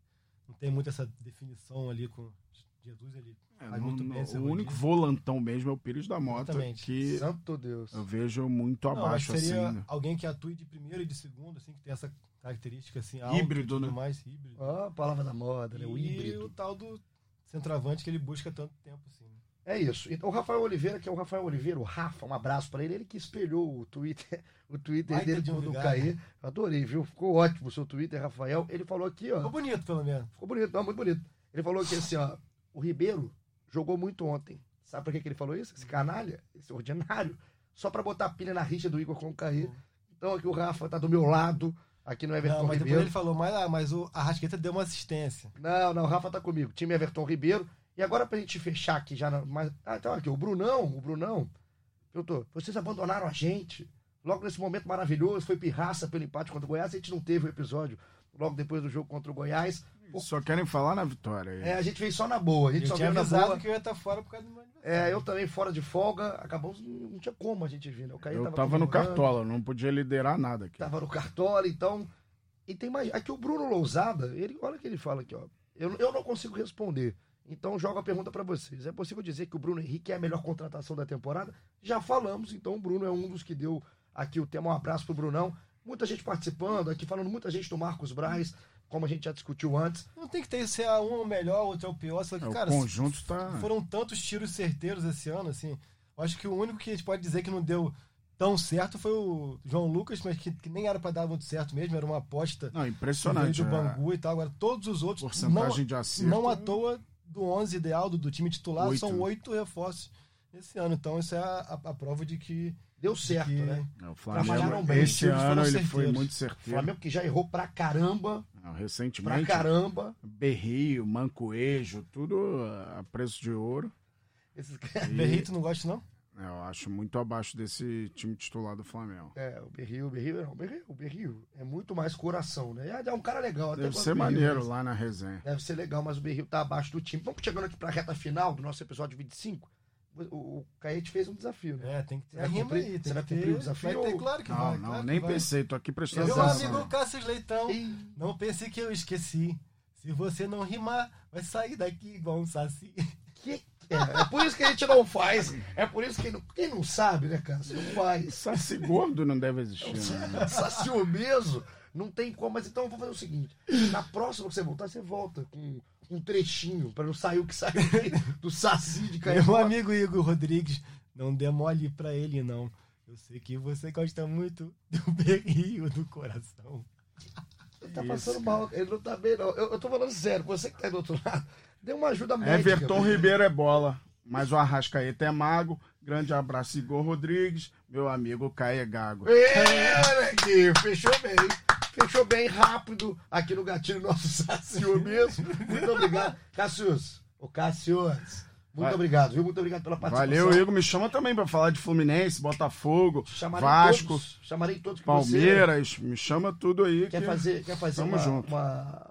não tem muito essa definição ali com Jesus, ele é, faz muito bem. O único volantão mesmo é o Pires da Mota, Exatamente. que Santo Deus. eu vejo muito não, abaixo seria assim. alguém que atue de primeiro e de segundo, assim, que tem essa característica assim, híbrido, né? mais híbrido. Ah, a palavra da moda, né? O híbrido. E o tal do centroavante que ele busca tanto tempo assim. Né? É isso. Então, o Rafael Oliveira, que é o Rafael Oliveira, o Rafa, um abraço para ele. Ele que espelhou o Twitter, o Twitter dele quando cair. Adorei, viu? Ficou ótimo o seu Twitter, Rafael. Ele falou aqui, ó. Ficou bonito, pelo menos. Ficou bonito, não, muito bonito. Ele falou aqui assim, ó. O Ribeiro jogou muito ontem. Sabe por que, que ele falou isso? Esse canalha, esse ordinário, só para botar pilha na rixa do Igor com o Caí. Então aqui o Rafa tá do meu lado. Aqui no Everton não, mas Ribeiro. depois ele falou, mas, ah, mas o Arrasqueta deu uma assistência. Não, não, o Rafa tá comigo. Time Everton Ribeiro. E agora, pra gente fechar aqui já. Na, mas, ah, então aqui, o Brunão, o Brunão. Perguntou, vocês abandonaram a gente. Logo nesse momento maravilhoso, foi pirraça pelo empate contra o Goiás. A gente não teve o episódio logo depois do jogo contra o Goiás. Só querem falar na vitória. É, a gente fez só na boa. A gente eu só tinha veio na boa. que eu ia estar fora por causa do meu É, eu também fora de folga. Acabamos, não tinha como a gente vir. Né? O eu tava, tava no Cartola, não podia liderar nada aqui. Tava no Cartola, então. E tem mais. Aqui o Bruno Lousada, ele, olha o que ele fala aqui, ó. Eu, eu não consigo responder. Então jogo a pergunta para vocês. É possível dizer que o Bruno Henrique é a melhor contratação da temporada? Já falamos, então o Bruno é um dos que deu aqui o tema. Um abraço pro Brunão. Muita gente participando, aqui falando muita gente do Marcos Braz, como a gente já discutiu antes. Não tem que ter se é um é o melhor, outro é o pior. Só que, é, cara, o conjunto tá... foram tantos tiros certeiros esse ano, assim. Eu acho que o único que a gente pode dizer que não deu tão certo foi o João Lucas, mas que, que nem era para dar muito certo mesmo, era uma aposta não, impressionante, do é. Bangu e tal. Agora, todos os outros. Porcentagem não, de acerto. Não à toa do 11 ideal do, do time titular, oito. são oito reforços esse ano. Então, isso é a, a, a prova de que. Deu certo, que né? O Flamengo, bem. Esse ano ele foi muito certeiro. O Flamengo que já errou pra caramba. Não, recentemente. Pra caramba. Berrio, Mancoejo, tudo a preço de ouro. Esses... E... Berrio, tu não gosta, não? É, eu acho muito abaixo desse time titular do Flamengo. É, o Berril, o Berril, não, o Berril, o Berril é muito mais coração, né? É, é um cara legal. Deve ser maneiro lá na resenha. Deve ser legal, mas o Berril tá abaixo do time. Vamos chegando aqui pra reta final do nosso episódio 25. O, Caete fez um desafio, né? É, tem que ter. Rima aí, tem você vai cumprir o desafio? Vai ter, claro que não, vai. Não, claro nem vai. pensei, tô aqui prestando Meu atenção. Meu amigo Cássio Leitão, não pense que eu esqueci. Se você não rimar, vai sair daqui igual um saci. Que é, é, por isso que a gente não faz. É por isso que não, quem não sabe, né, cara? Você não faz. Saci gordo não deve existir. Né? Saci obeso não tem como. Mas então eu vou fazer o seguinte: na próxima que você voltar, você volta com um trechinho, para não sair o que saiu do Saci de Caio. Meu amigo Igor Rodrigues, não dê mole pra ele, não. Eu sei que você gosta muito do berrio do coração. Ele tá passando mal, ele não tá bem, não. Eu, eu tô falando sério, você que tá aí do outro lado, dê uma ajuda médica. Everton Ribeiro é bola, mas o Arrascaeta é mago. Grande abraço, Igor Rodrigues, meu amigo Caio Gago. É, aqui, fechou bem. Fechou bem rápido aqui no gatilho nosso Sacio mesmo. Muito obrigado. Cassius, o Cassius. Muito Vai. obrigado, viu? Muito obrigado pela participação. Valeu, Igor. Me chama também pra falar de Fluminense, Botafogo, Chamarei Vasco, todos, chamarei todos que Palmeiras. Me chama tudo aí. você quer que- fazer, quer fazer Tamo uma, junto. uma,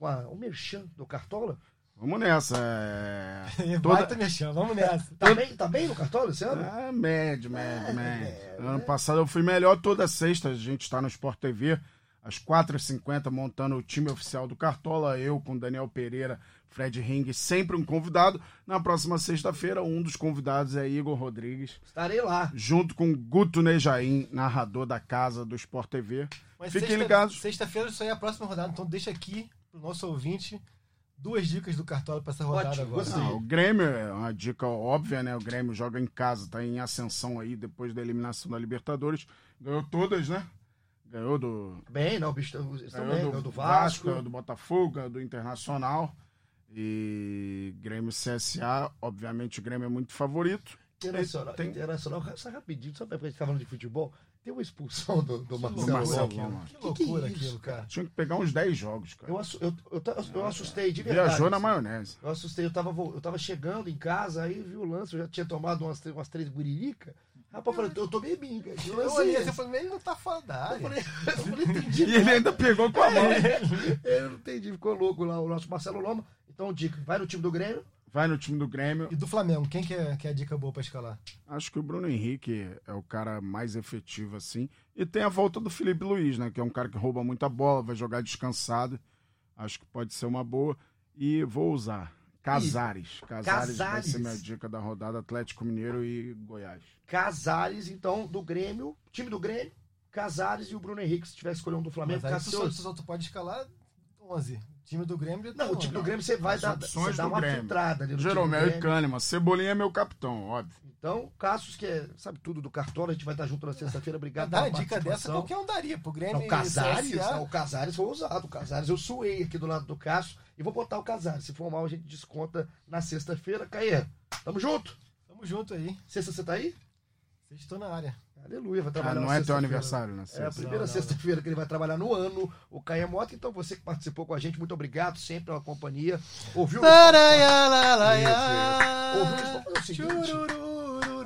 uma- um merchan do Cartola? Vamos nessa. É... Toda... me chama, vamos nessa. Tá bem, tá bem no Cartola esse ano? Ah, médio, médio, É, médio. é, Ano é. passado eu fui melhor toda sexta. A gente está no Sport TV, às 4h50, montando o time oficial do Cartola. Eu com Daniel Pereira, Fred Ring, sempre um convidado. Na próxima sexta-feira, um dos convidados é Igor Rodrigues, Estarei lá. junto com Guto Nejaim, narrador da casa do Sport TV. Mas Fiquem sexta- ligados. Sexta-feira isso aí é a próxima rodada, então deixa aqui pro nosso ouvinte duas dicas do Cartola pra essa rodada Ótimo, agora. Ah, o Grêmio é uma dica óbvia, né? O Grêmio joga em casa, tá em ascensão aí depois da eliminação da Libertadores. Ganhou todas, né? Ganhou do, Bem, não, bicho, eles Ganhou também, do, ganhou do Vasco, ganhou do Botafogo, ganhou do Internacional. E Grêmio CSA, obviamente o Grêmio é muito favorito. Internacional, Tem- internacional, só rapidinho, só pra gente tá falando de futebol, tem uma expulsão do, do Marcelo. Marcelo Lomba. Lomba. Que loucura que é aquilo, cara. Tinha que pegar uns 10 jogos, cara. Eu, assu- eu, eu, eu assustei, de verdade. Viajou na maionese. Eu assustei, eu tava, eu tava chegando em casa, aí vi o lance, eu já tinha tomado umas, umas três buriricas. Rapaz, eu falei, eu tomei binga. Eu, Eu olhei assim e falei, ele não tá fora da eu área. falei, eu falei, não entendi. E ele ainda pegou com a mão. Eu não entendi, ficou louco lá o nosso Marcelo Loma. Então, dica, vai no time do Grêmio. Vai no time do Grêmio. E do Flamengo, quem que é, que é a dica boa pra escalar? Acho que o Bruno Henrique é o cara mais efetivo, assim. E tem a volta do Felipe Luiz, né? Que é um cara que rouba muita bola, vai jogar descansado. Acho que pode ser uma boa. E vou usar Casares. Casares, vai ser minha dica da rodada Atlético Mineiro e Goiás. Casares, então, do Grêmio, time do Grêmio, Casares e o Bruno Henrique, se tiver escolher um do Flamengo. Mas aí tu só, Cassius. tu só tu pode escalar 11. O time do Grêmio tá Não, o time do Grêmio você vai As dar, você dá uma filtrada ali no time do Jeromel e. Kahneman. Cebolinha é meu capitão, óbvio. Então, Cassius, que é, sabe tudo do Cartola, a gente vai estar junto na sexta-feira. Obrigado uma pela dica dessa, qualquer um daria. Pro Grêmio Não, Casares, CSA. não, o Casares foi usado. O Casares eu suei aqui do lado do Cássio e vou botar o Casares. Se for mal, a gente desconta na sexta-feira. Caê, tamo junto? Tamo junto aí. Sexta você tá aí? Vocês estão na área. Aleluia, vai Ah, trabalhar não na é teu aniversário, né? É a primeira Não, não, sexta-feira que ele vai trabalhar no ano, o Caia Mota. Então, você que participou com a gente, muito obrigado, sempre pela companhia. Ouviu? o Ouviu? Vão fazer o seguinte: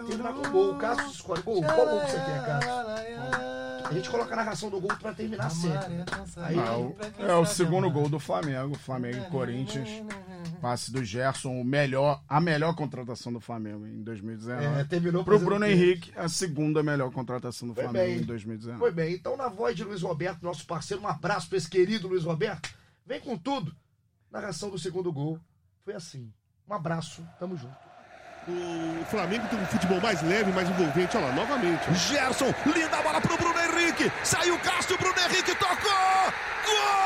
terminar com o gol. O Cássio escolhe gol. Qual gol que você quer, Cássio? A gente coloca a narração do gol pra terminar sempre. Aí- Ah, o- é o segundo gol do Flamengo. Flamengo e Corinthians. Passe do Gerson, o melhor, a melhor contratação do Flamengo em 2019. É, terminou Pro Bruno. Henrique, a segunda melhor contratação do Foi Flamengo bem. em 2019. Foi bem. Então, na voz de Luiz Roberto, nosso parceiro, um abraço pra esse querido Luiz Roberto. Vem com tudo. Narração do segundo gol. Foi assim. Um abraço. Tamo junto. O Flamengo tem um futebol mais leve, mais envolvente. Olha lá, novamente. Gerson, linda bola pro Bruno Henrique. Saiu Cássio, Bruno Henrique tocou. Gol